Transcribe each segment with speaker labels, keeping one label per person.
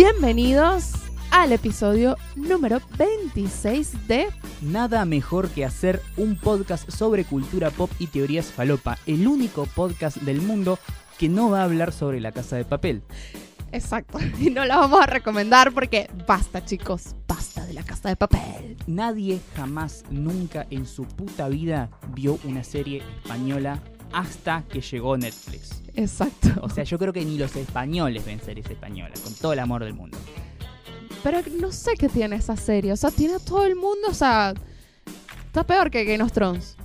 Speaker 1: Bienvenidos al episodio número 26 de
Speaker 2: Nada mejor que hacer un podcast sobre cultura pop y teorías falopa, el único podcast del mundo que no va a hablar sobre la casa de papel.
Speaker 1: Exacto. Y no la vamos a recomendar porque basta, chicos. Basta de la casa de papel.
Speaker 2: Nadie jamás, nunca en su puta vida vio una serie española hasta que llegó Netflix.
Speaker 1: Exacto.
Speaker 2: O sea, yo creo que ni los españoles ven series españolas, con todo el amor del mundo.
Speaker 1: Pero no sé qué tiene esa serie. O sea, tiene a todo el mundo. O sea, está peor que Game of Thrones.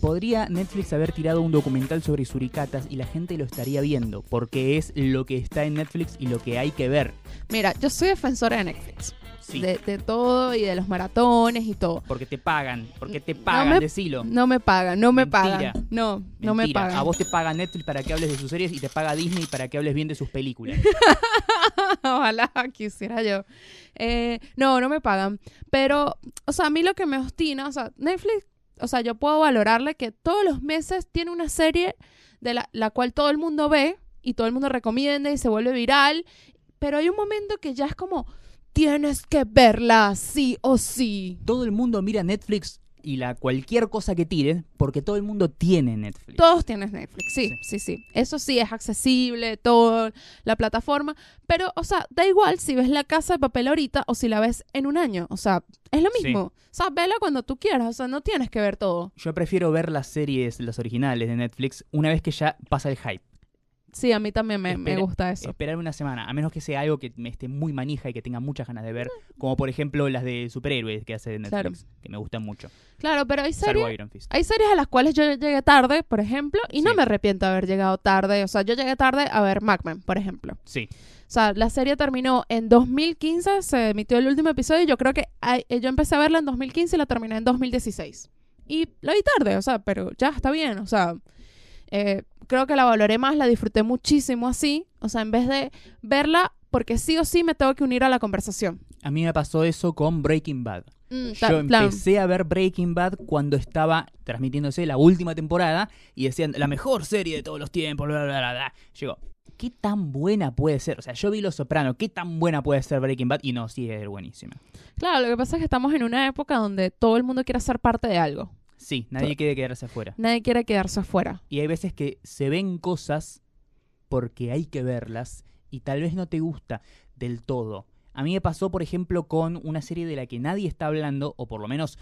Speaker 2: Podría Netflix haber tirado un documental sobre suricatas y la gente lo estaría viendo, porque es lo que está en Netflix y lo que hay que ver.
Speaker 1: Mira, yo soy defensora de Netflix.
Speaker 2: Sí.
Speaker 1: De, de todo y de los maratones y todo.
Speaker 2: Porque te pagan, porque te
Speaker 1: No
Speaker 2: pagan,
Speaker 1: me-
Speaker 2: decilo.
Speaker 1: No me pagan, no me
Speaker 2: Mentira.
Speaker 1: pagan. No, no me
Speaker 2: Mentira.
Speaker 1: pagan.
Speaker 2: A vos te paga Netflix para que hables de sus series y te paga Disney para que hables bien de sus películas.
Speaker 1: Ojalá quisiera yo. Eh, no, no me pagan. Pero, o sea, a mí lo que me obstina, o sea, Netflix, o sea, yo puedo valorarle que todos los meses tiene una serie de la, la cual todo el mundo ve y todo el mundo recomienda y se vuelve viral. Pero hay un momento que ya es como, tienes que verla sí o sí.
Speaker 2: todo el mundo mira Netflix y la cualquier cosa que tire, porque todo el mundo tiene Netflix.
Speaker 1: Todos tienes Netflix, sí, sí, sí. Eso sí es accesible, todo, la plataforma. Pero, o sea, da igual si ves la casa de papel ahorita o si la ves en un año. O sea, es lo
Speaker 2: Sí.
Speaker 1: mismo. O sea, vela cuando tú quieras. O sea, no tienes que ver todo.
Speaker 2: Yo prefiero ver las series, las originales de Netflix, una vez que ya pasa el hype.
Speaker 1: Sí, a mí también me, gusta eso.
Speaker 2: Esperar una semana, a menos que sea algo que me esté muy manija y que tenga muchas ganas de ver, como por ejemplo las de superhéroes que hace Netflix, que me gustan mucho.
Speaker 1: Claro, pero hay series, hay series a las cuales yo llegué tarde, por ejemplo, y no me arrepiento de haber llegado tarde. O sea, yo llegué tarde a ver Macman, por ejemplo.
Speaker 2: Sí,
Speaker 1: O sea, la serie terminó en 2015, se emitió el último episodio y yo creo que eh, yo empecé a verla en 2015 y la terminé en 2016. Y la vi tarde, o sea, pero ya está bien, o sea, eh, creo que la valoré más, la disfruté muchísimo así, o sea, en vez de verla porque sí o sí me tengo que unir a la conversación.
Speaker 2: a mí me pasó eso con Breaking Bad.
Speaker 1: Mm,
Speaker 2: Yo
Speaker 1: plan.
Speaker 2: empecé a ver Breaking Bad cuando estaba transmitiéndose la última temporada y decían la mejor serie de todos los tiempos, bla, bla, bla, bla. Llegó, ¿qué tan buena puede ser? O sea, yo vi Los Soprano, ¿qué tan buena puede ser Breaking Bad? Y no, sí, es buenísima.
Speaker 1: Claro, lo que pasa es que estamos en una época donde todo el mundo quiere ser parte de algo.
Speaker 2: Sí, nadie quiere quedarse afuera.
Speaker 1: Nadie quiere quedarse afuera.
Speaker 2: Y hay veces que se ven cosas porque hay que verlas y tal vez no te gusta del todo. A mí me pasó, por ejemplo, con una serie de la que nadie está hablando, o por lo menos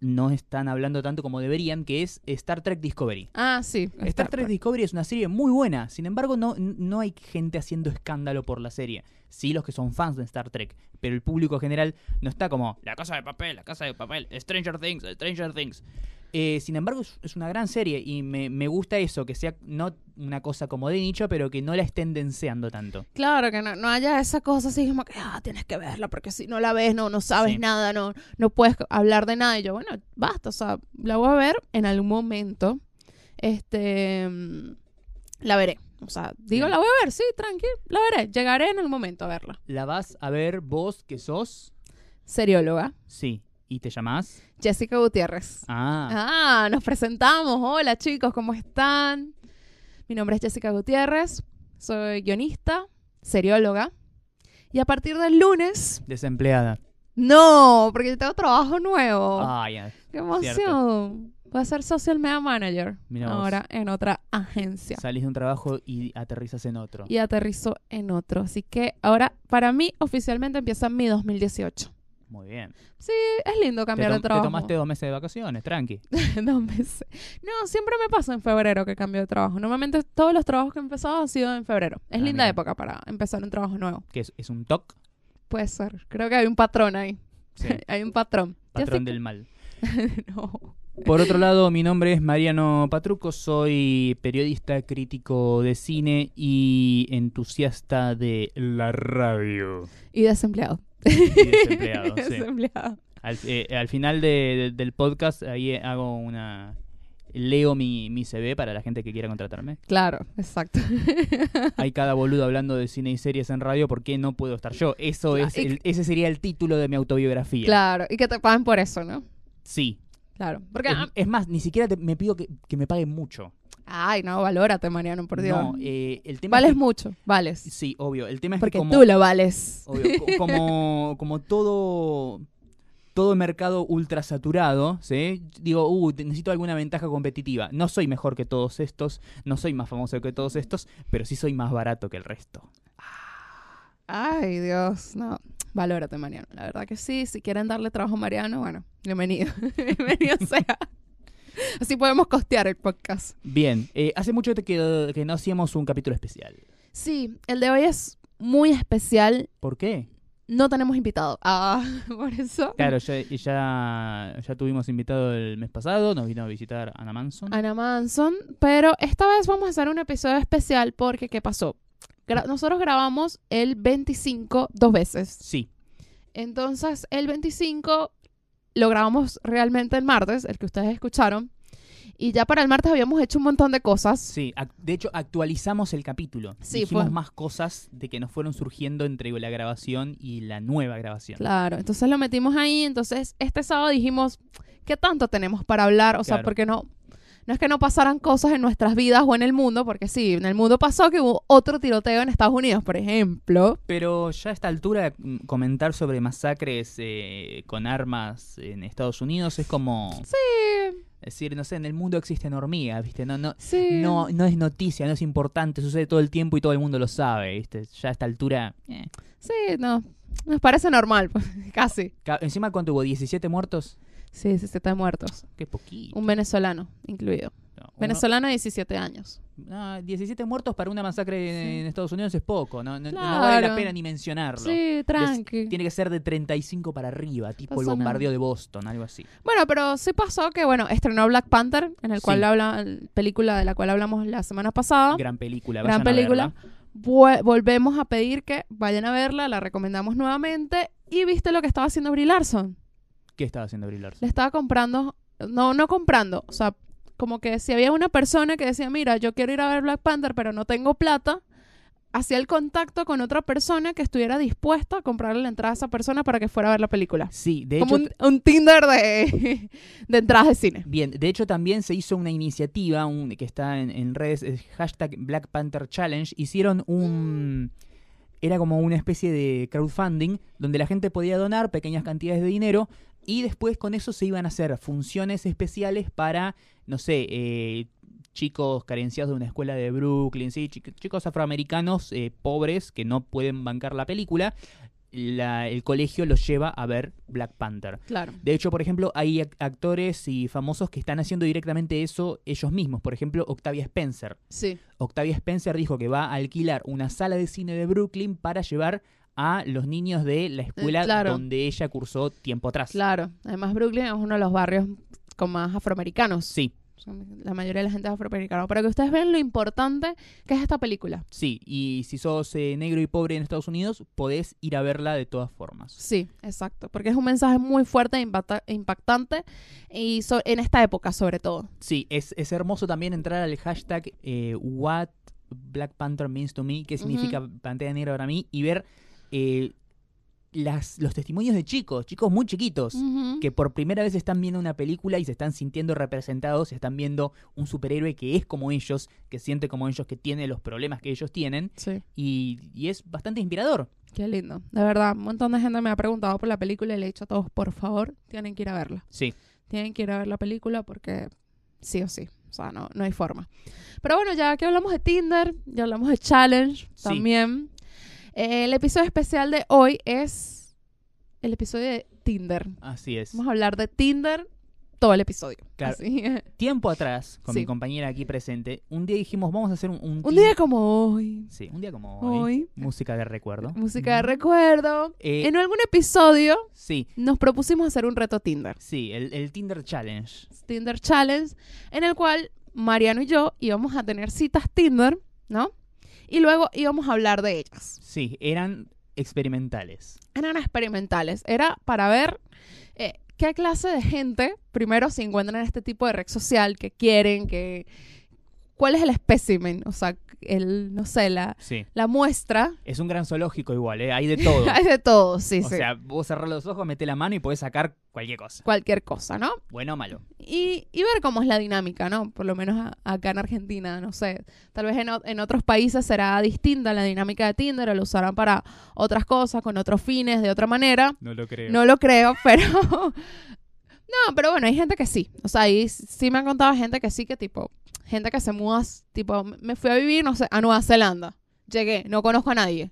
Speaker 2: no están hablando tanto como deberían, que es Star Trek Discovery.
Speaker 1: Ah, sí.
Speaker 2: Star Trek Discovery es una serie muy buena, sin embargo no, no hay gente haciendo escándalo por la serie. Sí los que son fans de Star Trek, pero el público general no está como La Casa de Papel, La Casa de Papel, Stranger Things, Stranger Things. Eh, sin embargo es, una gran serie y me, me gusta eso, que sea no una cosa como de nicho, pero que no la estén denseando tanto.
Speaker 1: Claro, que no, no haya esa cosa así como que, ah, tienes que verla, porque si no la ves, no, no sabes
Speaker 2: Sí.
Speaker 1: nada, no, no puedes hablar de nada. Y yo, bueno, basta, o sea, la voy a ver en algún momento. Este, mm, la veré. O sea, digo, la voy a ver, sí, tranquilo, la veré. Llegaré en algún momento a verla.
Speaker 2: ¿La vas a ver vos que sos?
Speaker 1: Serióloga,
Speaker 2: Sí. ¿Y te llamás?
Speaker 1: Jessica Gutiérrez.
Speaker 2: Ah,
Speaker 1: Ah, nos presentamos. Hola chicos, ¿cómo están? Mi nombre es Jessica Gutiérrez, soy guionista, serióloga. Y a partir del lunes
Speaker 2: desempleada.
Speaker 1: No, porque yo tengo trabajo nuevo.
Speaker 2: Ah, ya.
Speaker 1: ¡Qué emoción! Voy a ser social media manager
Speaker 2: vos.
Speaker 1: ahora en otra agencia.
Speaker 2: Salís de un trabajo y aterrizas en otro.
Speaker 1: Y aterrizo en otro. Así que ahora, para mí, oficialmente empieza mi 2018.
Speaker 2: Muy bien.
Speaker 1: Sí, es lindo cambiar de
Speaker 2: tom- te
Speaker 1: trabajo.
Speaker 2: tomaste dos meses de vacaciones, tranqui.
Speaker 1: Dos meses. No, siempre me pasa en febrero que cambio de trabajo. Normalmente todos los trabajos que he empezado han sido en febrero. Es
Speaker 2: Ah,
Speaker 1: linda
Speaker 2: mira.
Speaker 1: época para empezar un trabajo nuevo.
Speaker 2: Que es, es un TOC,
Speaker 1: Puede ser. Creo que hay un patrón ahí.
Speaker 2: sí,
Speaker 1: hay un patrón.
Speaker 2: patrón del mal.
Speaker 1: no.
Speaker 2: Por otro lado, mi nombre es Mariano Patruco, soy periodista, crítico de cine y entusiasta de la radio.
Speaker 1: Y desempleado.
Speaker 2: Y desempleado, sí.
Speaker 1: desempleado.
Speaker 2: Al, eh, al final de- de- del podcast, ahí hago una... Leo mi, mi CV para la gente que quiera contratarme.
Speaker 1: Claro, exacto.
Speaker 2: Hay cada boludo hablando de cine y series en radio, ¿por qué no puedo estar yo? Eso
Speaker 1: Claro,
Speaker 2: es el- ese sería el título de mi autobiografía.
Speaker 1: claro. Y que te paguen por eso, ¿no?
Speaker 2: Sí.
Speaker 1: Claro. Porque
Speaker 2: Es, es más, ni siquiera te- me pido que, que me paguen mucho.
Speaker 1: Ay, no, valórate, Mariano, por Dios.
Speaker 2: No, eh, el tema
Speaker 1: vales
Speaker 2: es que-
Speaker 1: mucho, vales.
Speaker 2: Sí, obvio. El tema es
Speaker 1: Porque
Speaker 2: que como,
Speaker 1: tú lo vales.
Speaker 2: obvio, co- como, como todo todo mercado ultra saturado, ¿sí? Digo, uh, necesito alguna ventaja competitiva. No soy mejor que todos estos, no soy más famoso que todos estos, pero sí soy más barato que el resto.
Speaker 1: Ay, Dios, no. Valórate, Mariano. La verdad que sí. Si quieren darle trabajo a Mariano, bueno, bienvenido. bienvenido sea. Así podemos costear el podcast.
Speaker 2: Bien, eh, hace mucho que, que no hacíamos un capítulo especial.
Speaker 1: Sí, el de hoy es muy especial.
Speaker 2: ¿Por qué?
Speaker 1: No tenemos invitado. Ah, por eso.
Speaker 2: Claro, ya, ya, ya tuvimos invitado el mes pasado, nos vino a visitar Ana Manson.
Speaker 1: Ana Manson. Pero esta vez vamos a hacer un episodio especial porque, ¿qué pasó? Gra- nosotros grabamos el 25 dos veces.
Speaker 2: Sí,
Speaker 1: Entonces, el 25 lo grabamos realmente el martes, el que ustedes escucharon. Y ya para el martes habíamos hecho un montón de cosas.
Speaker 2: sí. De hecho, actualizamos el capítulo.
Speaker 1: Sí,
Speaker 2: Dijimos
Speaker 1: fue-
Speaker 2: más cosas de que nos fueron surgiendo entre la grabación y la nueva grabación.
Speaker 1: Claro, entonces lo metimos ahí. Entonces, este sábado dijimos, ¿qué tanto tenemos para hablar? O sea,
Speaker 2: Claro.
Speaker 1: porque no, no es que no pasaran cosas en nuestras vidas o en el mundo, porque sí, en el mundo pasó que hubo otro tiroteo en Estados Unidos, por ejemplo.
Speaker 2: Pero ya a esta altura, mm, comentar sobre masacres eh, con armas en Estados Unidos es como
Speaker 1: Sí,
Speaker 2: decir, no sé, en el mundo existen hormigas, ¿viste? No, no,
Speaker 1: sí.
Speaker 2: no, no es noticia, no es importante, sucede todo el tiempo y todo el mundo lo sabe, ¿viste? Ya a esta altura. eh.
Speaker 1: Sí, no. Nos parece normal, pues, casi.
Speaker 2: Ca- Encima, ¿cuánto hubo? ¿17 muertos?
Speaker 1: Sí, sí, está muertos.
Speaker 2: Qué poquito.
Speaker 1: Un venezolano incluido.
Speaker 2: No, uno-
Speaker 1: Venezolano de 17 años.
Speaker 2: Ah, 17 muertos para una masacre en-
Speaker 1: Sí.
Speaker 2: en Estados Unidos es poco, no, no- no vale la pena ni mencionarlo.
Speaker 1: Sí, tranqui.
Speaker 2: Tiene que ser de 35 para arriba, tipo el
Speaker 1: nada.
Speaker 2: bombardeo de Boston, algo así.
Speaker 1: Bueno, pero sí pasó que, bueno, estrenó Black Panther, en el cual habla, película de la cual hablamos la semana pasada.
Speaker 2: Gran película,
Speaker 1: Gran película. volvemos a pedir que vayan a verla, la recomendamos nuevamente. Y viste lo que estaba haciendo Brie Larson.
Speaker 2: ¿Qué estaba haciendo Brie Larson?
Speaker 1: Le estaba comprando, no, no comprando, o sea, como que si había una persona que decía, mira, yo quiero ir a ver Black Panther, pero no tengo plata, hacía el contacto con otra persona que estuviera dispuesta a comprarle la entrada a esa persona para que fuera a ver la película.
Speaker 2: Sí, de
Speaker 1: como
Speaker 2: hecho,
Speaker 1: un, un Tinder de, de entradas de cine.
Speaker 2: bien, de hecho también se hizo una iniciativa un- que está en, en redes, es hashtag Black Panther Challenge. Hicieron un... Era como una especie de crowdfunding donde la gente podía donar pequeñas cantidades de dinero y después con eso se iban a hacer funciones especiales para, no sé, eh, chicos carenciados de una escuela de Brooklyn, sí, chic- chicos afroamericanos eh, pobres que no pueden bancar la película. La- el colegio los lleva a ver Black Panther.
Speaker 1: Claro.
Speaker 2: De hecho, por ejemplo, hay ac- actores y famosos que están haciendo directamente eso ellos mismos. Por ejemplo, Octavia Spencer.
Speaker 1: Sí.
Speaker 2: Octavia Spencer dijo que va a alquilar una sala de cine de Brooklyn para llevar a los niños de la escuela
Speaker 1: claro.
Speaker 2: donde ella cursó tiempo atrás.
Speaker 1: Claro. Además, Brooklyn es uno de los barrios con más afroamericanos.
Speaker 2: Sí,
Speaker 1: La mayoría de la gente es afroamericana. Para que ustedes vean lo importante que es esta película.
Speaker 2: sí. Y si sos eh, negro y pobre en Estados Unidos, podés ir a verla de todas formas.
Speaker 1: Sí, exacto. Porque es un mensaje muy fuerte e e impactante. Y so- en esta época, sobre todo.
Speaker 2: Sí, es, es hermoso también entrar al hashtag eh, What Black Panther Means to Me, que significa pantalla negra para mí, y ver eh, las, los testimonios de chicos, chicos muy chiquitos, que por primera vez están viendo una película y se están sintiendo representados, están viendo un superhéroe que es como ellos, que siente como ellos, que tiene los problemas que ellos tienen,
Speaker 1: Sí.
Speaker 2: y, y es bastante inspirador.
Speaker 1: Qué lindo. De verdad, un montón de gente me ha preguntado por la película y le he dicho a todos, por favor, tienen que ir a verla.
Speaker 2: Sí,
Speaker 1: Tienen que ir a ver la película porque sí o sí. O sea, no, no hay forma. Pero bueno, ya que hablamos de Tinder, ya hablamos de Challenge
Speaker 2: Sí.
Speaker 1: también. Eh, el episodio especial de hoy es el episodio de Tinder.
Speaker 2: así es.
Speaker 1: Vamos a hablar de Tinder todo el episodio.
Speaker 2: Claro.
Speaker 1: Así.
Speaker 2: Tiempo atrás, con
Speaker 1: Sí.
Speaker 2: mi compañera aquí presente, un día dijimos, vamos a hacer un... Un,
Speaker 1: día como hoy.
Speaker 2: Sí, un día como hoy.
Speaker 1: Hoy.
Speaker 2: Música de recuerdo.
Speaker 1: Música de recuerdo.
Speaker 2: Eh,
Speaker 1: En algún episodio
Speaker 2: Sí,
Speaker 1: nos propusimos hacer un reto Tinder.
Speaker 2: sí, el, el Tinder Challenge.
Speaker 1: Tinder Challenge, en el cual Mariano y yo íbamos a tener citas Tinder, ¿no? Y luego íbamos a hablar de ellas.
Speaker 2: Sí, eran experimentales.
Speaker 1: Eran experimentales. Era para ver eh, qué clase de gente, primero, se encuentran en este tipo de red social, que quieren, que cuál es el espécimen, o sea, el, no sé, la,
Speaker 2: Sí.
Speaker 1: la muestra.
Speaker 2: Es un gran zoológico igual, ¿eh? Hay de todo.
Speaker 1: Hay de todo, sí,
Speaker 2: o
Speaker 1: sí.
Speaker 2: sea, vos cerrás los ojos, metés la mano y podés sacar cualquier cosa.
Speaker 1: Cualquier cosa, ¿no?
Speaker 2: Bueno o malo.
Speaker 1: Y, y ver cómo es la dinámica, ¿no? Por lo menos a- acá en Argentina, no sé. Tal vez en, o- en otros países será distinta la dinámica de Tinder o lo usarán para otras cosas, con otros fines, de otra manera.
Speaker 2: No lo creo.
Speaker 1: No lo creo, pero... no, pero bueno, hay gente que sí. O sea, ahí sí me han contado gente que sí, que tipo... Gente que se muda, tipo, me fui a vivir, no sé, a Nueva Zelanda. Llegué, no conozco a nadie.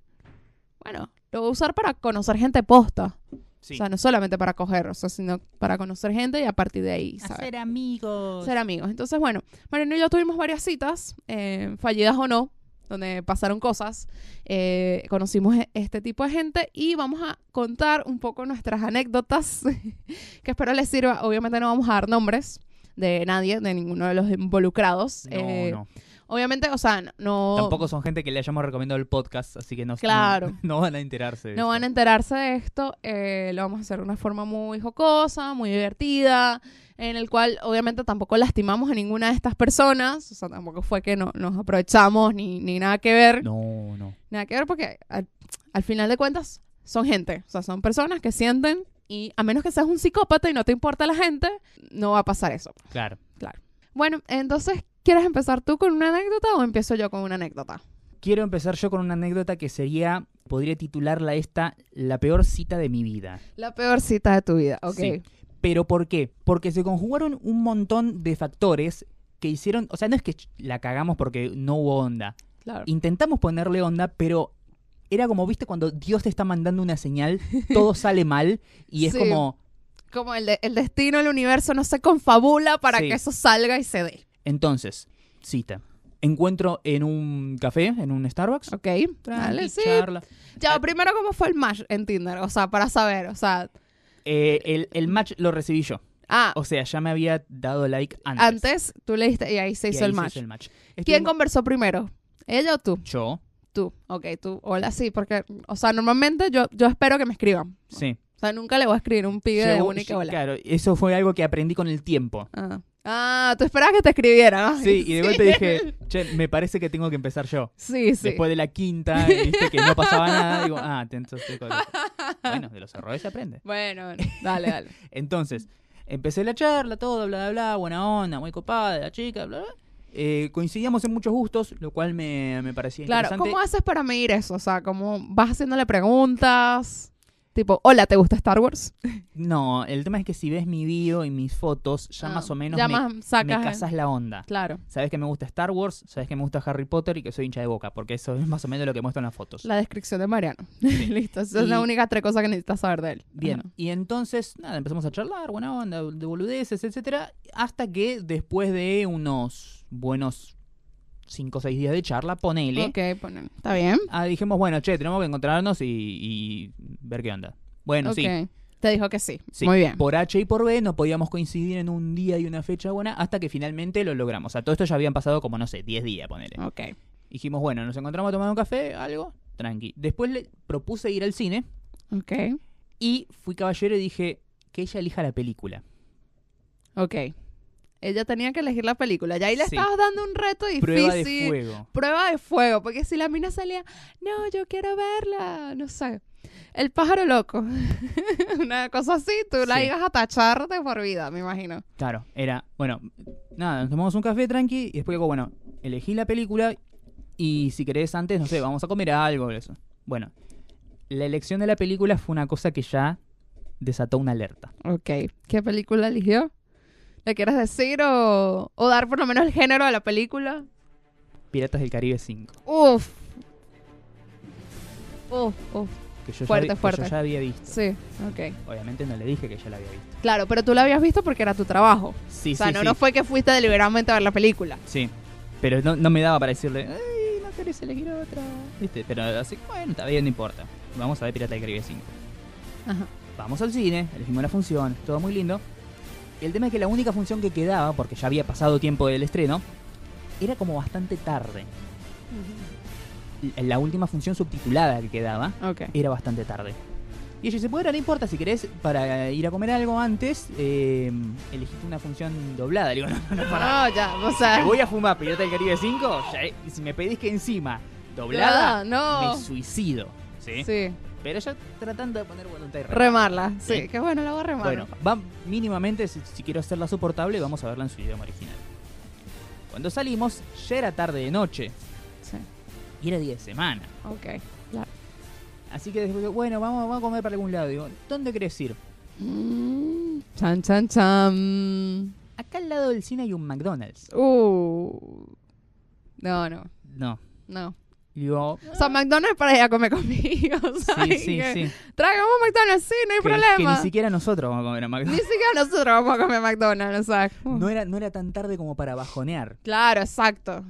Speaker 1: Bueno, lo voy a usar para conocer gente posta.
Speaker 2: Sí.
Speaker 1: O sea, no solamente para coger, o sea, sino para conocer gente y a partir de ahí, ¿sabes?
Speaker 2: Hacer amigos.
Speaker 1: ser amigos. Entonces, bueno, Mariano y yo tuvimos varias citas, eh, fallidas o no, donde pasaron cosas. Eh, conocimos e- este tipo de gente y vamos a contar un poco nuestras anécdotas, que espero les sirva. Obviamente no vamos a dar nombres de nadie, de ninguno de los involucrados.
Speaker 2: No,
Speaker 1: Eh,
Speaker 2: no.
Speaker 1: Obviamente, o sea, no...
Speaker 2: Tampoco son gente que le hayamos recomendado el podcast, así que no,
Speaker 1: Claro.
Speaker 2: no, no van a enterarse. de
Speaker 1: No
Speaker 2: esto.
Speaker 1: van a enterarse de esto. eh, lo vamos a hacer de una forma muy jocosa, muy divertida, en el cual obviamente tampoco lastimamos a ninguna de estas personas. O sea, tampoco fue que no, nos aprovechamos ni, ni nada que ver.
Speaker 2: No, no.
Speaker 1: Nada que ver porque al, al final de cuentas son gente. O sea, son personas que sienten y a menos que seas un psicópata y no te importa la gente, no va a pasar eso.
Speaker 2: Claro.
Speaker 1: Bueno, entonces, ¿quieres empezar tú con una anécdota o empiezo yo con una anécdota?
Speaker 2: Quiero empezar yo con una anécdota que sería, podría titularla esta, la peor cita de mi vida.
Speaker 1: La peor cita de tu vida, ok.
Speaker 2: Sí. ¿Pero por qué? Porque se conjugaron un montón de factores que hicieron, o sea, no es que la cagamos porque no hubo onda.
Speaker 1: Claro.
Speaker 2: Intentamos ponerle onda, pero era como, viste, cuando Dios te está mandando una señal, todo sale mal y es
Speaker 1: Sí.
Speaker 2: como,
Speaker 1: Como el, de- el destino, el universo no se confabula para
Speaker 2: Sí.
Speaker 1: que eso salga y se dé.
Speaker 2: entonces, cita. Encuentro en un café, en un Starbucks.
Speaker 1: Ok, dale, sí.
Speaker 2: charla.
Speaker 1: Ya,
Speaker 2: Ah.
Speaker 1: primero, ¿cómo fue el match en Tinder? O sea, para saber, o sea...
Speaker 2: Eh, el, el match lo recibí yo.
Speaker 1: Ah,
Speaker 2: O sea, ya me había dado like antes.
Speaker 1: antes tú le diste y ahí se
Speaker 2: Y
Speaker 1: hizo
Speaker 2: ahí
Speaker 1: el
Speaker 2: se
Speaker 1: match.
Speaker 2: hizo el match.
Speaker 1: ¿Quién conversó primero? ¿Ella o tú?
Speaker 2: Yo,
Speaker 1: Tú. Ok, tú. Hola, sí, porque, o sea, normalmente yo, yo espero que me escriban.
Speaker 2: sí.
Speaker 1: O sea, nunca le voy a escribir un pibe de y que
Speaker 2: lle-
Speaker 1: hola.
Speaker 2: Claro, eso fue algo que aprendí con el tiempo.
Speaker 1: Ah. Ah, tú esperabas que te escribiera, ¿no?
Speaker 2: Sí, y de golpe dije, che, me parece que tengo que empezar yo.
Speaker 1: Sí, sí.
Speaker 2: Después de la quinta, viste que no pasaba nada, digo, ah, te- entonces... Bueno, de los errores se aprende.
Speaker 1: Bueno, bueno, dale, dale.
Speaker 2: Entonces, empecé la charla, todo, bla, bla, bla, buena onda, muy copada la chica, bla, bla. Eh, coincidíamos en muchos gustos, lo cual me, me parecía
Speaker 1: Claro,
Speaker 2: interesante.
Speaker 1: ¿cómo haces para medir eso? O sea, ¿cómo vas haciéndole preguntas? Tipo, hola, ¿te gusta Star Wars?
Speaker 2: No, el tema es que si ves mi bio y mis fotos, ya
Speaker 1: Ah,
Speaker 2: más o menos
Speaker 1: ya
Speaker 2: me,
Speaker 1: más
Speaker 2: me casas la onda.
Speaker 1: Claro,
Speaker 2: Sabes que me gusta Star Wars, sabes que me gusta Harry Potter y que soy hincha de boca, porque eso es más o menos lo que muestran las fotos.
Speaker 1: la descripción de Mariano. Listo, esa es la
Speaker 2: Y-
Speaker 1: única tres cosas que necesitas saber de él.
Speaker 2: Bien,
Speaker 1: Ajá.
Speaker 2: y entonces, nada, empezamos a charlar, buena onda, de boludeces, etcétera, hasta que después de unos buenos 5 o 6 días de charla, ponele,
Speaker 1: Ok, ponen. ¿Está bien?
Speaker 2: ah, dijimos, bueno, che, tenemos que encontrarnos y, y ver qué onda. Bueno,
Speaker 1: ok.
Speaker 2: sí,
Speaker 1: Te dijo que sí.
Speaker 2: sí,
Speaker 1: Muy bien.
Speaker 2: por H y por B no podíamos coincidir en un día y una fecha buena hasta que finalmente lo logramos. O sea, todo esto ya habían pasado como, no sé, 10 días, ponele.
Speaker 1: Ok.
Speaker 2: Dijimos, bueno, nos encontramos a tomar un café, algo, tranqui. Después le propuse ir al cine
Speaker 1: Ok.
Speaker 2: y fui caballero y dije que ella elija la película.
Speaker 1: Ok. Ella tenía que elegir la película. Ya ahí le
Speaker 2: Sí.
Speaker 1: estabas dando un reto difícil.
Speaker 2: Prueba de fuego.
Speaker 1: Prueba de fuego. Porque si la mina salía, no, yo quiero verla. No sé. El pájaro loco. Una cosa así, tú la ibas a tachar de por vida, me imagino.
Speaker 2: Claro, era, bueno, nada, nos tomamos un café tranqui y después digo, bueno, elegí la película y si querés antes, no sé, vamos a comer algo, eso. Bueno, la elección de la película fue una cosa que ya desató una alerta.
Speaker 1: Ok. ¿Qué película eligió? ¿Le quieres decir o, o dar por lo menos el género de la película?
Speaker 2: Piratas del Caribe 5.
Speaker 1: Uf. Uf, uf.
Speaker 2: Que yo,
Speaker 1: Fuerte,
Speaker 2: ya, vi- que
Speaker 1: fuerte.
Speaker 2: yo ya había visto.
Speaker 1: Sí, ok.
Speaker 2: Obviamente no le dije que ya la había visto.
Speaker 1: Claro, pero tú la habías visto porque era tu trabajo.
Speaker 2: Sí,
Speaker 1: o sea,
Speaker 2: sí,
Speaker 1: no,
Speaker 2: sí.
Speaker 1: no fue que fuiste deliberadamente a ver la película.
Speaker 2: Sí, pero no, no me daba para decirle, ay, no querés elegir otra. ¿Viste? Pero así, bueno, está bien, no importa. Vamos a ver Piratas del Caribe 5.
Speaker 1: Ajá.
Speaker 2: Vamos al cine, elegimos la función, todo muy lindo. El tema es que la única función que quedaba, porque ya había pasado tiempo del estreno, era como bastante tarde. La última función subtitulada que quedaba era bastante tarde. Y ella dice, bueno, no importa, si querés, para ir a comer algo antes, eh, elegiste una función doblada. Le digo, no, no, no, pará.
Speaker 1: No, ya, o
Speaker 2: Si
Speaker 1: sea.
Speaker 2: te voy a fumar Pirata del Caribe 5, ya, eh, si me pedís que encima doblada,
Speaker 1: no.
Speaker 2: me suicido. ¿sí?
Speaker 1: Sí,
Speaker 2: Pero yo tratando de poner voluntad y remar.
Speaker 1: remarla. Sí,
Speaker 2: Sí.
Speaker 1: que bueno, la voy a remar.
Speaker 2: Bueno, va mínimamente, si, si quiero hacerla soportable, vamos a verla en su idioma original. Cuando salimos, ya era tarde de noche
Speaker 1: Sí,
Speaker 2: y era día de semana.
Speaker 1: ok.
Speaker 2: Así que después, bueno, vamos, vamos a comer para algún lado. Digo, ¿dónde querés ir?
Speaker 1: Mm, chan, chan, chan.
Speaker 2: Acá al lado del cine hay un McDonald's.
Speaker 1: Uh. No, no,
Speaker 2: No.
Speaker 1: no.
Speaker 2: Y Digo,
Speaker 1: O sea, McDonald's para ir a comer conmigo.
Speaker 2: sí,
Speaker 1: ¿sabes?
Speaker 2: sí,
Speaker 1: Que
Speaker 2: sí.
Speaker 1: Traigamos McDonald's, sí, no hay
Speaker 2: Que, que
Speaker 1: problema.
Speaker 2: ni siquiera nosotros vamos a comer a
Speaker 1: Ni
Speaker 2: McDonald's.
Speaker 1: siquiera nosotros vamos a comer McDonald's, o sea.
Speaker 2: No era, no era tan tarde como para bajonear.
Speaker 1: Claro, exacto.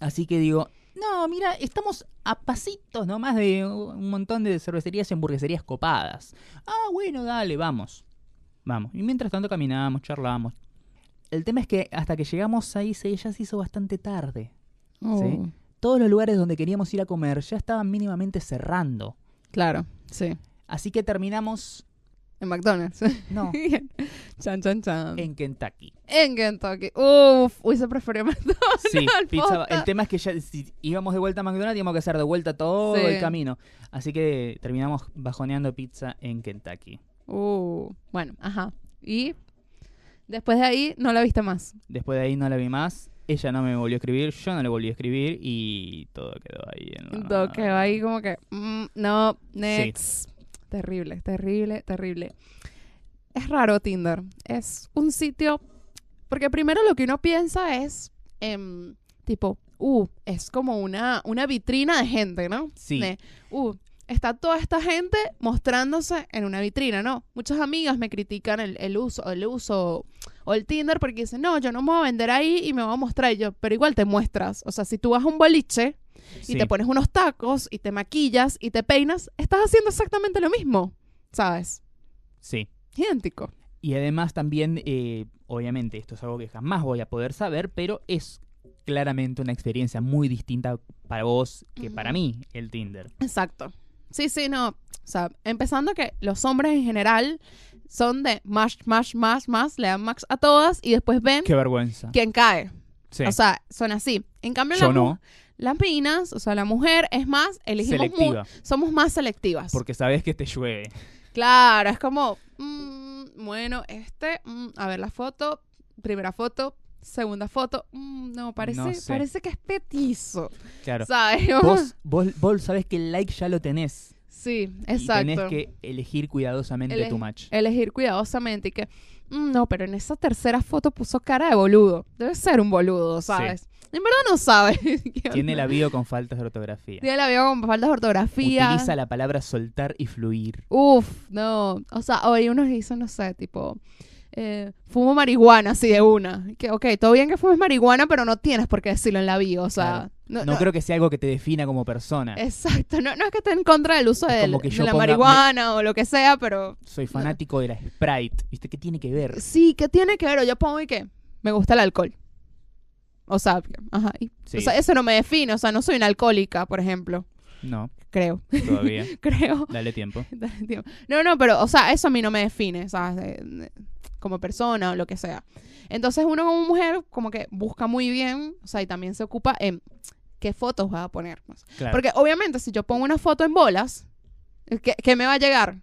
Speaker 2: Así que digo, no, mira, estamos a pasitos nomás de un montón de cervecerías y hamburgueserías copadas. Ah, bueno, dale, vamos. Vamos. Y mientras tanto caminábamos, charlábamos. El tema es que hasta que llegamos ahí se, ya se hizo bastante tarde.
Speaker 1: Oh,
Speaker 2: Todos los lugares donde queríamos ir a comer ya estaban mínimamente cerrando.
Speaker 1: Claro, sí.
Speaker 2: Así que terminamos,
Speaker 1: En McDonald's.
Speaker 2: no,
Speaker 1: chan, chan, chan. En,
Speaker 2: en Kentucky.
Speaker 1: Kentucky. Uf, hubiese preferido McDonald's.
Speaker 2: Sí, pizza. El tema es que ya si íbamos de vuelta a McDonald's, íbamos que hacer de vuelta todo
Speaker 1: Sí.
Speaker 2: el camino. Así que terminamos bajoneando pizza en Kentucky.
Speaker 1: Uh, bueno, ajá. Y después de ahí no la viste más.
Speaker 2: Después de ahí no la vi más. Ella no me volvió a escribir, yo no le volví a escribir y todo quedó ahí en la...
Speaker 1: Todo quedó ahí como que, mm, no, next. Terrible, terrible, terrible. Es raro Tinder. Es un sitio, porque primero lo que uno piensa es, em, tipo, uh, es como una, una vitrina de gente, ¿no?
Speaker 2: Sí.
Speaker 1: De, uh, está toda esta gente mostrándose en una vitrina, ¿no? Muchas amigas me critican el, el uso, el uso o el Tinder porque dicen, no, yo no me voy a vender ahí y me voy a mostrar Y yo, pero igual te muestras. O sea, si tú vas a un boliche y
Speaker 2: Sí.
Speaker 1: te pones unos tacos y te maquillas y te peinas, estás haciendo exactamente lo mismo, ¿sabes?
Speaker 2: Sí.
Speaker 1: Idéntico.
Speaker 2: Y además también, eh, obviamente, esto es algo que jamás voy a poder saber, pero es claramente una experiencia muy distinta para vos que para mí el Tinder.
Speaker 1: Exacto. Sí, sí, no. O sea, empezando que los hombres en general son de más, más, más, más, le dan max a todas y después ven
Speaker 2: Qué vergüenza.
Speaker 1: quién cae.
Speaker 2: Sí.
Speaker 1: O sea, son así. En cambio,
Speaker 2: Yo
Speaker 1: la
Speaker 2: no,
Speaker 1: las minas, o sea, la mujer es más, elegimos mu-
Speaker 2: selectiva,
Speaker 1: somos más selectivas.
Speaker 2: porque sabes que te llueve.
Speaker 1: Claro, es como, mm, bueno, este, mm, a ver la foto, primera foto, segunda foto, mm, no, parece,
Speaker 2: No sé.
Speaker 1: parece que es petizo,
Speaker 2: Claro.
Speaker 1: ¿sabes?
Speaker 2: Vos, vos, vos sabés que el like ya lo tenés.
Speaker 1: Sí,
Speaker 2: Y
Speaker 1: exacto.
Speaker 2: tenés que elegir cuidadosamente
Speaker 1: Ele-
Speaker 2: tu match.
Speaker 1: Elegir cuidadosamente y que, mm, no, pero en esa tercera foto puso cara de boludo. Debe ser un boludo, ¿sabes? En verdad no sabe.
Speaker 2: Tiene la bio con faltas de ortografía.
Speaker 1: Tiene la vida con faltas de ortografía.
Speaker 2: Utiliza la palabra soltar y fluir.
Speaker 1: Uf, no. O sea, hoy unos dicen, no sé, tipo, eh, fumo marihuana así de una. Que, ok, todo bien que fumes marihuana, pero no tienes por qué decirlo en la bio. O sea,
Speaker 2: Claro.
Speaker 1: no,
Speaker 2: No,
Speaker 1: no-
Speaker 2: creo que sea algo que te defina como persona.
Speaker 1: Exacto, no, no es que esté en contra del uso del- de la marihuana o lo que sea, pero
Speaker 2: Soy fanático de la Sprite. ¿Viste qué tiene que ver?
Speaker 1: sí, ¿qué tiene que ver? O yo pongo y que me gusta el alcohol. O sea, ajá. y-
Speaker 2: Sí.
Speaker 1: O sea, eso no me define. O sea, no soy una alcohólica, por ejemplo.
Speaker 2: No,
Speaker 1: Creo,
Speaker 2: todavía.
Speaker 1: creo.
Speaker 2: Dale tiempo.
Speaker 1: Dale tiempo. No, no, pero, o sea, eso a mí no me define, ¿sabes? De- de- como persona o lo que sea. Entonces uno como mujer como que busca muy bien, o sea, y también se ocupa en qué fotos va a poner.
Speaker 2: Claro.
Speaker 1: Porque obviamente si yo pongo una foto en bolas, ¿qué, qué me va a llegar?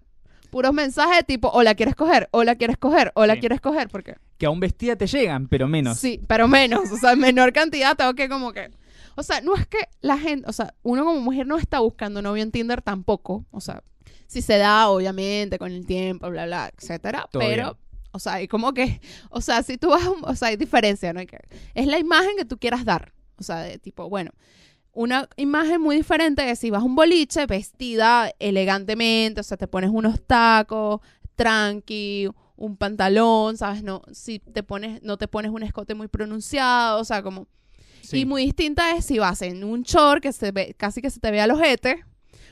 Speaker 1: Puros mensajes tipo, o la quieres coger, o la quieres coger, o la
Speaker 2: Sí.
Speaker 1: quieres coger, porque...
Speaker 2: Que aún vestida te llegan, pero menos.
Speaker 1: Sí, pero menos, o sea, en menor cantidad tengo que como que... O sea, no es que la gente, o sea, uno como mujer no está buscando novio en Tinder tampoco, o sea, si se da, obviamente, con el tiempo, bla, bla, etcétera,
Speaker 2: Todo
Speaker 1: pero...
Speaker 2: bien.
Speaker 1: O sea, y como que, o sea, si tú vas, o sea, hay diferencia, ¿no? Hay que- Es la imagen que tú quieras dar. O sea, de tipo, bueno, una imagen muy diferente es si vas a un boliche vestida elegantemente, o sea, te pones unos tacos, tranqui, un pantalón, ¿sabes? No, si te pones, no te pones un escote muy pronunciado, o sea, como...
Speaker 2: Sí.
Speaker 1: Y muy distinta es si vas en un short que se ve, casi que se te vea los ojete,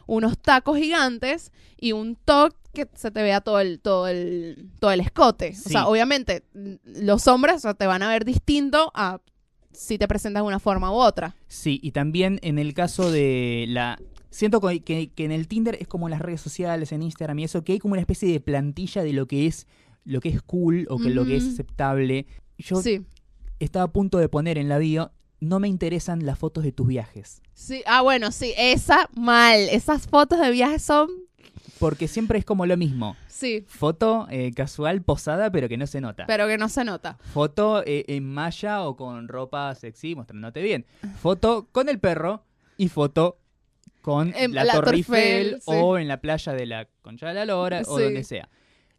Speaker 1: unos tacos gigantes y un top que se te vea todo el, todo el, todo el escote. O sea, obviamente, mm, los hombres o sea, te van a ver distinto a si te presentas de una forma u otra.
Speaker 2: Sí, y también en el caso de la Siento que, que en el Tinder es como en las redes sociales, en Instagram y eso, que hay como una especie de plantilla de lo que es lo que es cool o que lo que es aceptable. Yo
Speaker 1: Sí.
Speaker 2: estaba a punto de poner en la bio, no me interesan las fotos de tus viajes.
Speaker 1: Sí, ah, bueno, sí, esa mal. Esas fotos de viaje son.
Speaker 2: Porque siempre es como lo mismo.
Speaker 1: Sí,
Speaker 2: Foto eh, casual, posada, pero que no se nota.
Speaker 1: pero que no se nota.
Speaker 2: Foto eh, en malla o con ropa sexy, mostrándote bien. Foto con el perro y foto con
Speaker 1: En
Speaker 2: la,
Speaker 1: la
Speaker 2: Torre Eiffel,
Speaker 1: Eiffel, sí.
Speaker 2: o en la playa de la Concha de la Lora o donde sea.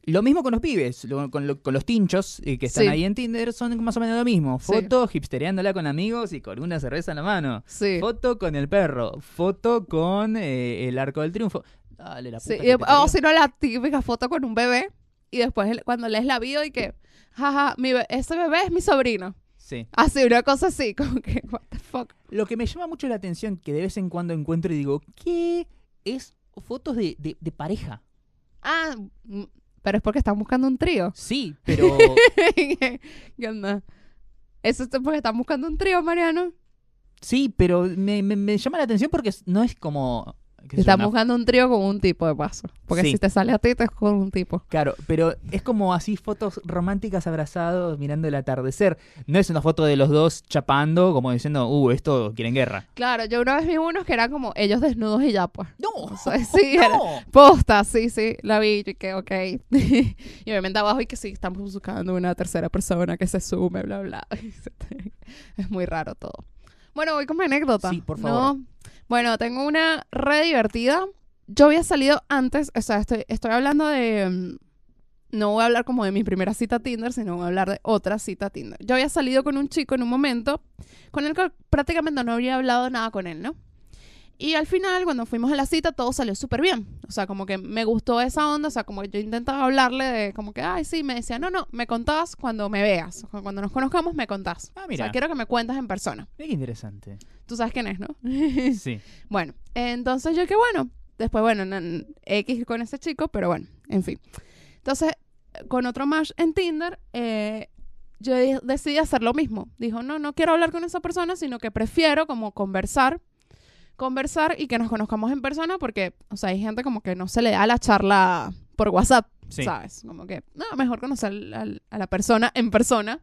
Speaker 2: Lo mismo con los pibes, lo- con, lo- con los tinchos eh, que están
Speaker 1: Sí.
Speaker 2: ahí en Tinder, son más o menos lo mismo.
Speaker 1: Sí.
Speaker 2: Foto hipstereándola con amigos y con una cerveza en la mano.
Speaker 1: Sí.
Speaker 2: Foto con el perro. Foto con eh, el arco del triunfo. Dale, la puta
Speaker 1: Sí,
Speaker 2: que
Speaker 1: o
Speaker 2: parió.
Speaker 1: si no, la típica foto con un bebé y después cuando lees la bio y que, jaja, mi be- ese bebé es mi sobrino.
Speaker 2: Sí.
Speaker 1: Así, una cosa así, como que, what the fuck.
Speaker 2: Lo que me llama mucho la atención, que de vez en cuando encuentro y digo, ¿qué? Es fotos de, de- de pareja.
Speaker 1: Ah, pero es porque están buscando un trío.
Speaker 2: Sí, pero
Speaker 1: ¿Qué onda? Eso es porque están buscando un trío, Mariano.
Speaker 2: sí, pero me, me- me llama la atención porque no es como...
Speaker 1: Están
Speaker 2: una-
Speaker 1: buscando un trío con un tipo de paso. Porque
Speaker 2: Sí.
Speaker 1: si te sale a ti, te es con un tipo.
Speaker 2: Claro, pero es como así fotos románticas abrazados mirando el atardecer. No es una foto de los dos chapando como diciendo, uh, esto quieren guerra.
Speaker 1: Claro, yo una vez vi unos que eran como ellos desnudos y ya, pues.
Speaker 2: No,
Speaker 1: O sea, sí,
Speaker 2: no.
Speaker 1: Posta, sí, sí, la vi y que ok. y obviamente abajo y que sí, estamos buscando una tercera persona que se sume, bla, bla. es muy raro todo. Bueno, voy con mi anécdota.
Speaker 2: Sí, por
Speaker 1: ¿no? Bueno, tengo una re divertida. Yo había salido antes, o sea, estoy, estoy hablando de... mm, No voy a hablar como de mi primera cita Tinder, sino voy a hablar de otra cita Tinder. Yo había salido con un chico en un momento con el que prácticamente no habría hablado nada con él, ¿no? Y al final, cuando fuimos a la cita, todo salió súper bien. O sea, como que me gustó esa onda. O sea, como yo intentaba hablarle de como que, ay, sí, me decía, no, no, me contás cuando me veas. O Cuando nos conozcamos, me contás.
Speaker 2: Ah,
Speaker 1: O
Speaker 2: mira.
Speaker 1: sea, quiero que me cuentes en persona.
Speaker 2: Qué interesante.
Speaker 1: Tú sabes quién es, ¿no?
Speaker 2: Sí.
Speaker 1: bueno, entonces yo que bueno. Después, bueno, X con ese chico, pero bueno, en fin. Entonces, con otro match en Tinder, eh, yo decidí hacer lo mismo. Dijo, no, no quiero hablar con esa persona, sino que prefiero como conversar, conversar y que nos conozcamos en persona, porque, o sea, hay gente como que no se le da la charla por WhatsApp,
Speaker 2: Sí.
Speaker 1: ¿sabes? Como que, no, mejor conocer al- a la persona en persona,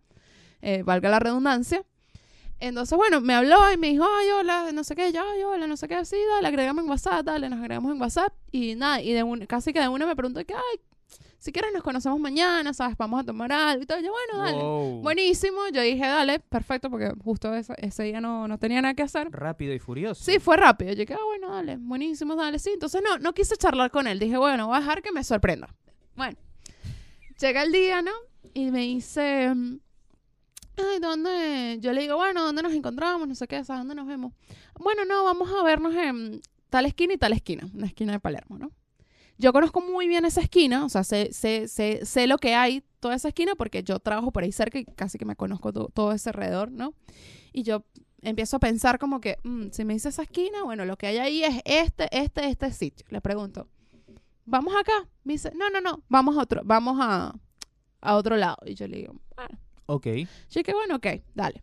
Speaker 1: eh, valga la redundancia. Entonces, bueno, me habló y me dijo, ay, hola, no sé qué, yo, ay, hola, no sé qué, sí, dale, agregamos en WhatsApp, dale, nos agregamos en WhatsApp. Y nada, y de un, casi que de una me preguntó que, ay, si quieres nos conocemos mañana, ¿sabes? Vamos a tomar algo y todo. Yo, bueno, dale.
Speaker 2: Wow.
Speaker 1: Buenísimo. Yo dije, dale, perfecto, porque justo ese, ese día no, no tenía nada que hacer.
Speaker 2: Rápido y furioso.
Speaker 1: Sí, fue rápido. Yo dije, ah, bueno, dale, buenísimo, dale, sí. Entonces no, no quise charlar con él. Dije, bueno, voy a dejar que me sorprenda. Bueno, llega el día, ¿no? Y me dice, ay, ¿dónde? Yo le digo, bueno, ¿dónde nos encontramos? No sé qué, ¿sabes dónde nos vemos? Bueno, no, vamos a vernos en tal esquina y tal esquina, una esquina de Palermo, ¿no? Yo conozco muy bien esa esquina, o sea, sé, sé, sé, sé lo que hay toda esa esquina porque yo trabajo por ahí cerca y casi que me conozco to- todo ese alrededor, ¿no? Y yo empiezo a pensar como que, mm, si me dice esa esquina, bueno, lo que hay ahí es este, este, este sitio. Le pregunto, ¿vamos acá? Me dice, no, no, no, vamos a otro, vamos a, a otro lado. Y yo le digo, bueno.
Speaker 2: Ok.
Speaker 1: Yo dije, bueno, ok, dale.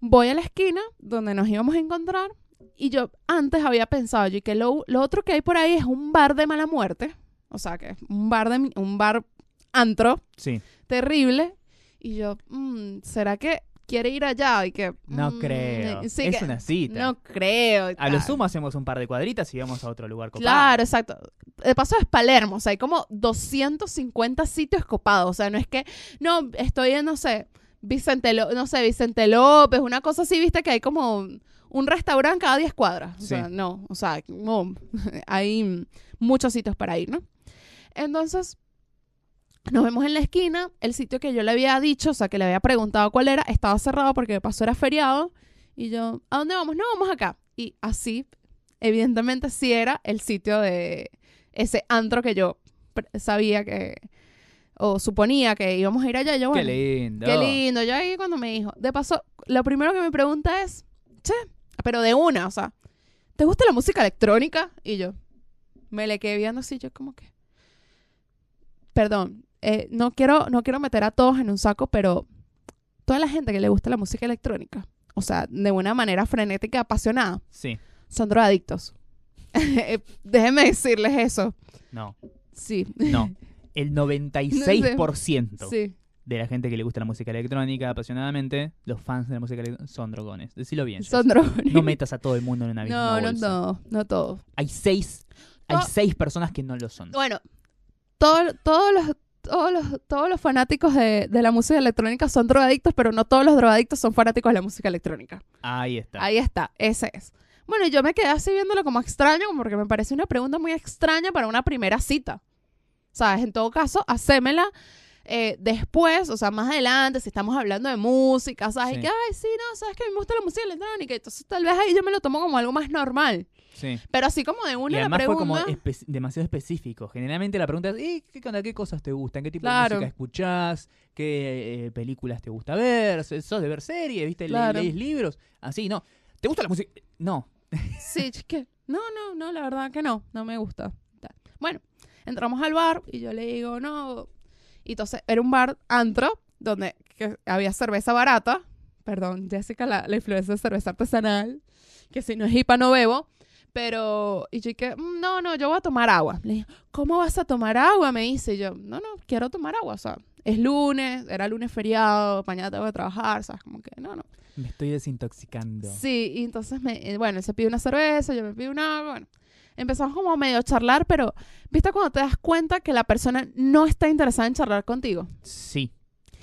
Speaker 1: Voy a la esquina donde nos íbamos a encontrar y yo antes había pensado, yo que lo, lo otro que hay por ahí es un bar de mala muerte, o sea, que es un bar de un bar antro
Speaker 2: Sí.
Speaker 1: terrible y yo, mm, ¿será que quiere ir allá? Y que
Speaker 2: No
Speaker 1: mm,
Speaker 2: creo.
Speaker 1: sí,
Speaker 2: es
Speaker 1: que-
Speaker 2: una cita.
Speaker 1: No creo.
Speaker 2: A lo sumo hacemos un par de cuadritas y vamos a otro lugar copado.
Speaker 1: Claro, exacto. De paso es Palermo, o sea, hay como 250 sitios copados, o sea, no es que, no, estoy en, no sé, Vicente, no sé, Vicente López, una cosa así, viste, que hay como un, restaurante cada 10 cuadras, o
Speaker 2: Sí.
Speaker 1: sea, no, o sea, no, hay muchos sitios para ir, ¿no? Entonces, nos vemos en la esquina, el sitio que yo le había dicho, o sea, que le había preguntado cuál era, estaba cerrado porque de paso era feriado, y yo, ¿a dónde vamos? No, vamos acá. Y así, evidentemente, sí era el sitio de ese antro que yo sabía que, o suponía que íbamos a ir allá. Yo,
Speaker 2: Qué lindo.
Speaker 1: Qué lindo. Yo ahí cuando me dijo, de paso, lo primero que me pregunta es, che, pero de una, o sea, ¿te gusta la música electrónica? Y yo me le quedé viendo así, yo como que, perdón, eh, no quiero, no quiero meter a todos en un saco, pero toda la gente que le gusta la música electrónica, o sea, de una manera frenética, apasionada,
Speaker 2: Sí.
Speaker 1: son drogadictos. Eh, Déjenme decirles eso.
Speaker 2: No,
Speaker 1: Sí.
Speaker 2: no. El 96%
Speaker 1: Sí.
Speaker 2: De la gente que le gusta la música electrónica apasionadamente, los fans de la música electrónica, son drogones. Decilo bien.
Speaker 1: Son drogones.
Speaker 2: No metas a todo el mundo en una misma
Speaker 1: No, no,
Speaker 2: bolsa.
Speaker 1: no, no todos.
Speaker 2: Hay seis, hay
Speaker 1: No.
Speaker 2: seis personas que no lo son.
Speaker 1: Bueno, todo- todos los todos los, todos los fanáticos de, de la música electrónica son drogadictos, pero no todos los drogadictos son fanáticos de la música electrónica.
Speaker 2: Ahí está.
Speaker 1: Ahí está, ese es. Bueno, yo me quedé así viéndolo como extraño, porque me parece una pregunta muy extraña para una primera cita. ¿Sabes? En todo caso, hacémela eh, después, o sea, más adelante, si estamos hablando de música, ¿sabes?
Speaker 2: Sí.
Speaker 1: Y que, ay, sí, no, sabes que me gusta la música electrónica. Entonces, tal vez ahí yo me lo tomo como algo más normal.
Speaker 2: Sí.
Speaker 1: Pero así como de
Speaker 2: Y
Speaker 1: una la
Speaker 2: además fue
Speaker 1: pregunta.
Speaker 2: como espe- demasiado específico. Generalmente la pregunta es, "Eh, ¿qué, onda, ¿qué cosas te gustan? ¿Qué tipo
Speaker 1: Claro.
Speaker 2: de música escuchás? ¿Qué eh, películas te gusta ver? ¿Sos de ver series? ¿Viste? Le-
Speaker 1: Claro.
Speaker 2: ¿Lees libros? Así, no. ¿Te gusta la música? No.
Speaker 1: Sí, que no, no, no, la verdad que no, no me gusta. Bueno, entramos al bar y yo le digo, no. Y entonces era un bar antro donde que había cerveza barata. Perdón, Jessica, la, la influencia de cerveza artesanal, que si no es hipa no bebo. Pero, y yo que, "Mm, no, no, yo voy a tomar agua. Le dije, ¿cómo vas a tomar agua? Me dice Y yo, no, no, quiero tomar agua. O sea, es lunes, era lunes feriado, mañana tengo que trabajar, ¿sabes? Como que, no, no.
Speaker 2: Me estoy desintoxicando.
Speaker 1: Sí, y entonces, me, eh, bueno, él se pide una cerveza, yo me pido una agua, bueno. Empezamos como medio a charlar, pero ¿viste cuando te das cuenta que la persona no está interesada en charlar contigo?
Speaker 2: Sí.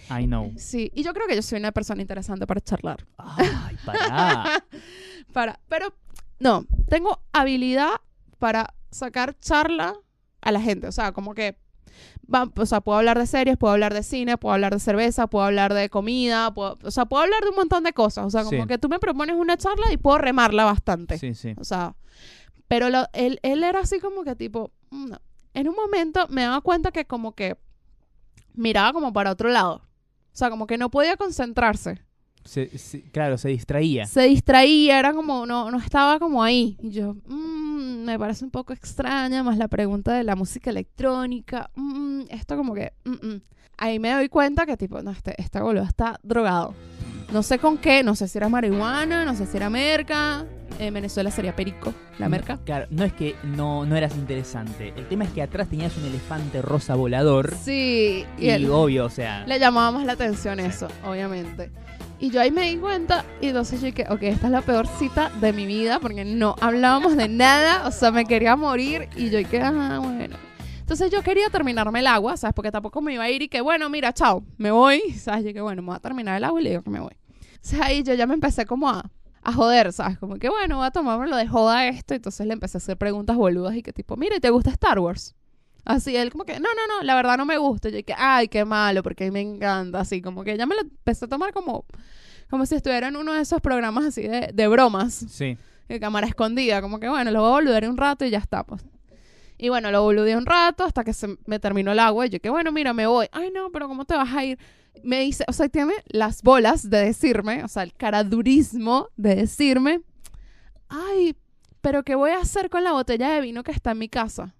Speaker 2: I know.
Speaker 1: Sí, y yo creo que yo soy una persona interesante para charlar.
Speaker 2: Ay, pará.
Speaker 1: Para, pero no, tengo habilidad para sacar charla a la gente, o sea, como que va- o sea, puedo hablar de series, puedo hablar de cine, puedo hablar de cerveza, puedo hablar de comida, puedo- o sea, puedo hablar de un montón de cosas, o sea, como
Speaker 2: Sí.
Speaker 1: que tú me propones una charla y puedo remarla bastante.
Speaker 2: Sí, sí.
Speaker 1: O sea, pero lo- él, él era así como que tipo, mm, no. en un momento me daba cuenta que como que miraba como para otro lado. O sea, como que no podía concentrarse.
Speaker 2: Se- se- claro, se distraía.
Speaker 1: Se distraía, era como, no, no estaba como ahí. Y yo, mm, me parece un poco extraña, más la pregunta de la música electrónica. mm, esto como que, mm, mm. ahí me doy cuenta que tipo, no, este, este boludo está drogado. No sé con qué, no sé si era marihuana, no sé si era merca. En Venezuela sería perico, la merca.
Speaker 2: Claro, no es que no, no eras interesante. El tema es que atrás tenías un elefante rosa volador.
Speaker 1: Sí, y
Speaker 2: Y,
Speaker 1: él-
Speaker 2: obvio, o sea.
Speaker 1: le llamaba más la atención eso, obviamente. Y yo ahí me di cuenta y entonces yo dije, ok, esta es la peor cita de mi vida porque no hablábamos de nada, o sea, me quería morir y yo dije, ah, bueno. Entonces yo quería terminarme el agua, ¿sabes? Porque tampoco me iba a ir y que, bueno, mira, chao, me voy, ¿sabes? Yo que, bueno, me voy a terminar el agua y le digo que me voy. O sea, ahí yo ya me empecé como a, a joder, ¿sabes? Como que, bueno, voy a tomármelo de joda esto. Entonces le empecé a hacer preguntas boludas y que tipo, mira, ¿y ¿te gusta Star Wars? Así, él como que, no, no, no, la verdad no me gusta. Yo que, ay, qué malo, porque a mí me encanta. Así, como que ya me lo empecé a tomar como, como si estuviera en uno de esos programas así de, de bromas,
Speaker 2: Sí.
Speaker 1: de cámara escondida. Como que, bueno, lo voy a boludear un rato y ya está, pues. Y bueno, lo boludeé un rato hasta que se me terminó el agua. Y yo que, bueno, mira, me voy. Ay, no, pero ¿cómo te vas a ir? Me dice, o sea, tiene las bolas de decirme, o sea, el caradurismo de decirme, ay, pero ¿qué voy a hacer con la botella de vino que está en mi casa?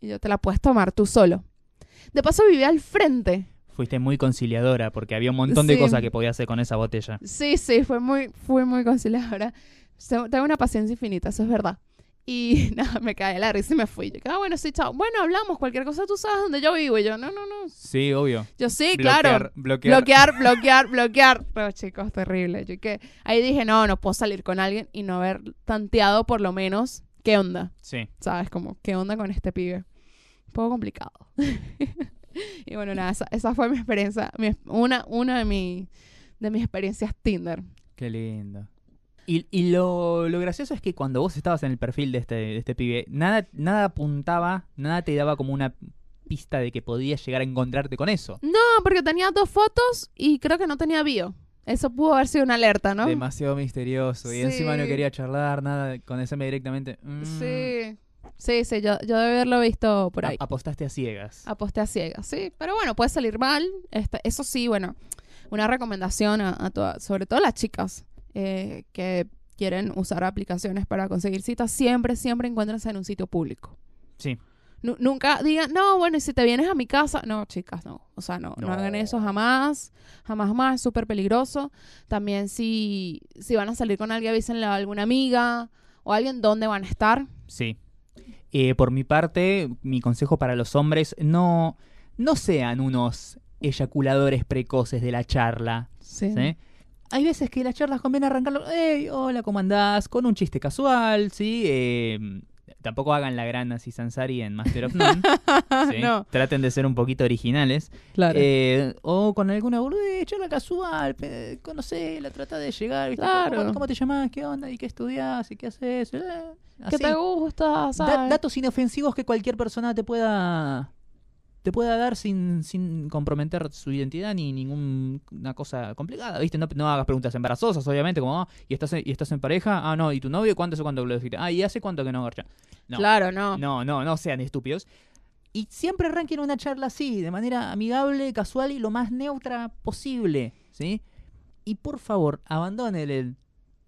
Speaker 1: Y yo te la puedes tomar tú solo. De paso vivía al frente.
Speaker 2: Fuiste muy conciliadora porque había un montón de
Speaker 1: Sí.
Speaker 2: cosas que podía hacer con esa botella.
Speaker 1: Sí, sí, fue muy, fui muy conciliadora. Tengo una paciencia infinita, eso es verdad. Y nada, me cae la risa y me fui. Yo, ah, bueno, sí, chao. Bueno, hablamos, cualquier cosa tú sabes dónde yo vivo. Y yo, no, no, no.
Speaker 2: Sí, obvio.
Speaker 1: Yo sí,
Speaker 2: Bloquear,
Speaker 1: claro.
Speaker 2: bloquear.
Speaker 1: Bloquear, bloquear, bloquear. Pero chicos, terrible. Yo que ahí dije, no, no puedo salir con alguien y no haber tanteado por lo menos qué onda.
Speaker 2: Sí.
Speaker 1: ¿Sabes? Como, ¿qué onda con este pibe? Un poco complicado. y bueno, nada, esa, esa fue mi experiencia, mi- una, una de, mi, de mis experiencias Tinder.
Speaker 2: Qué lindo. Y, y lo, lo gracioso es que cuando vos estabas en el perfil de este, de este pibe, nada, nada apuntaba, nada te daba como una pista de que podías llegar a encontrarte con eso.
Speaker 1: No, porque tenía dos fotos y creo que no tenía bio. Eso pudo haber sido una alerta, ¿no?
Speaker 2: Demasiado misterioso. Y encima no quería charlar, nada, conocerme directamente. Mm.
Speaker 1: Sí. Sí, sí, yo, yo debe haberlo visto por ahí.
Speaker 2: A- apostaste a ciegas.
Speaker 1: Aposté a ciegas, sí. Pero bueno, puede salir mal. Este, eso sí, bueno, una recomendación a, a todas, sobre todo las chicas eh, que quieren usar aplicaciones para conseguir citas, siempre, siempre encuéntrense en un sitio público.
Speaker 2: Sí.
Speaker 1: Nu- nunca digan, no, bueno, y si te vienes a mi casa. No, chicas, no. O sea, no, no,
Speaker 2: No.
Speaker 1: hagan eso jamás. Jamás, jamás. Es súper peligroso. También si, si van a salir con alguien, avísenle a alguna amiga o alguien, ¿dónde van a estar?
Speaker 2: Sí. Eh, por mi parte, mi consejo para los hombres, no, no sean unos eyaculadores precoces de la charla.
Speaker 1: Sí.
Speaker 2: ¿sí? Hay veces que las charlas conviene arrancarlo, hey, hola, ¿cómo andás? Con un chiste casual, ¿sí? Eh, tampoco hagan la gran así Sansari en Master of None. ¿sí?
Speaker 1: No.
Speaker 2: Traten de ser un poquito originales.
Speaker 1: Claro.
Speaker 2: Eh, o con alguna boludez, charla casual, pe- conocela, trata de llegar. ¿viste?
Speaker 1: Claro.
Speaker 2: ¿Cómo, cómo te llamás? ¿Qué onda? ¿Y qué estudias? ¿Y qué haces? Eh,
Speaker 1: ¿Qué te gusta?
Speaker 2: Datos inofensivos que cualquier persona te pueda te pueda dar sin, sin comprometer su identidad ni ninguna cosa complicada, ¿viste? No, no hagas preguntas embarazosas, obviamente, como, ah, ¿y estás, en- ¿y estás en pareja? Ah, no, ¿y tu novio? ¿Cuánto hace cuánto que lo dijiste? Ah, ¿y hace cuánto que no garcha? No,
Speaker 1: Claro, no.
Speaker 2: no, no, no sean estúpidos. Y siempre arranquen una charla así, de manera amigable, casual y lo más neutra posible, ¿sí? Y por favor, abandonen el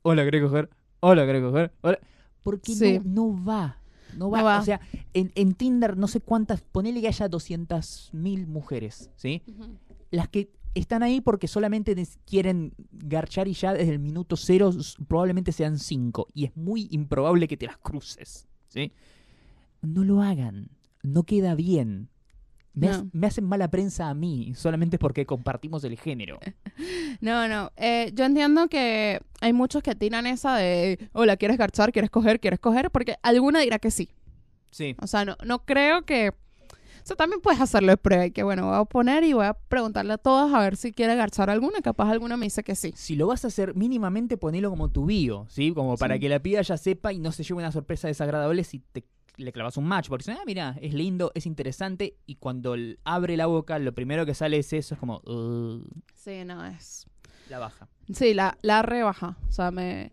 Speaker 2: Hola, ¿querés coger? Hola, ¿querés coger? Hola. Porque
Speaker 1: Sí.
Speaker 2: no, no va. No va.
Speaker 1: No va.
Speaker 2: O sea, en, en Tinder no sé cuántas, ponele que haya 200.000 mujeres, ¿sí? Las que están ahí porque solamente quieren garchar y ya desde el minuto cero probablemente sean cinco. Y es muy improbable que te las cruces, ¿sí? No lo hagan. No queda bien. Me,
Speaker 1: No.
Speaker 2: me hacen mala prensa a mí, solamente porque compartimos el género.
Speaker 1: No, no. Eh, yo entiendo que hay muchos que tiran esa de, hola, ¿quieres garchar? ¿Quieres coger? ¿Quieres coger? Porque alguna dirá que sí.
Speaker 2: Sí.
Speaker 1: O sea, no, no creo que... O sea, también puedes hacerlo de prueba y que, bueno, voy a poner y voy a preguntarle a todas a ver si quiere garchar alguna. Capaz alguna me dice que sí.
Speaker 2: Si lo vas a hacer mínimamente, ponelo como tu bio, ¿sí? Como para
Speaker 1: Sí.
Speaker 2: que la piba ya sepa y no se lleve una sorpresa desagradable si te le clavas un match. Porque si, ah, mira, es lindo, es interesante. Y cuando l- abre la boca, lo primero que sale es eso, es como,
Speaker 1: Sí, no es...
Speaker 2: la baja.
Speaker 1: Sí, la, la rebaja. O sea, me...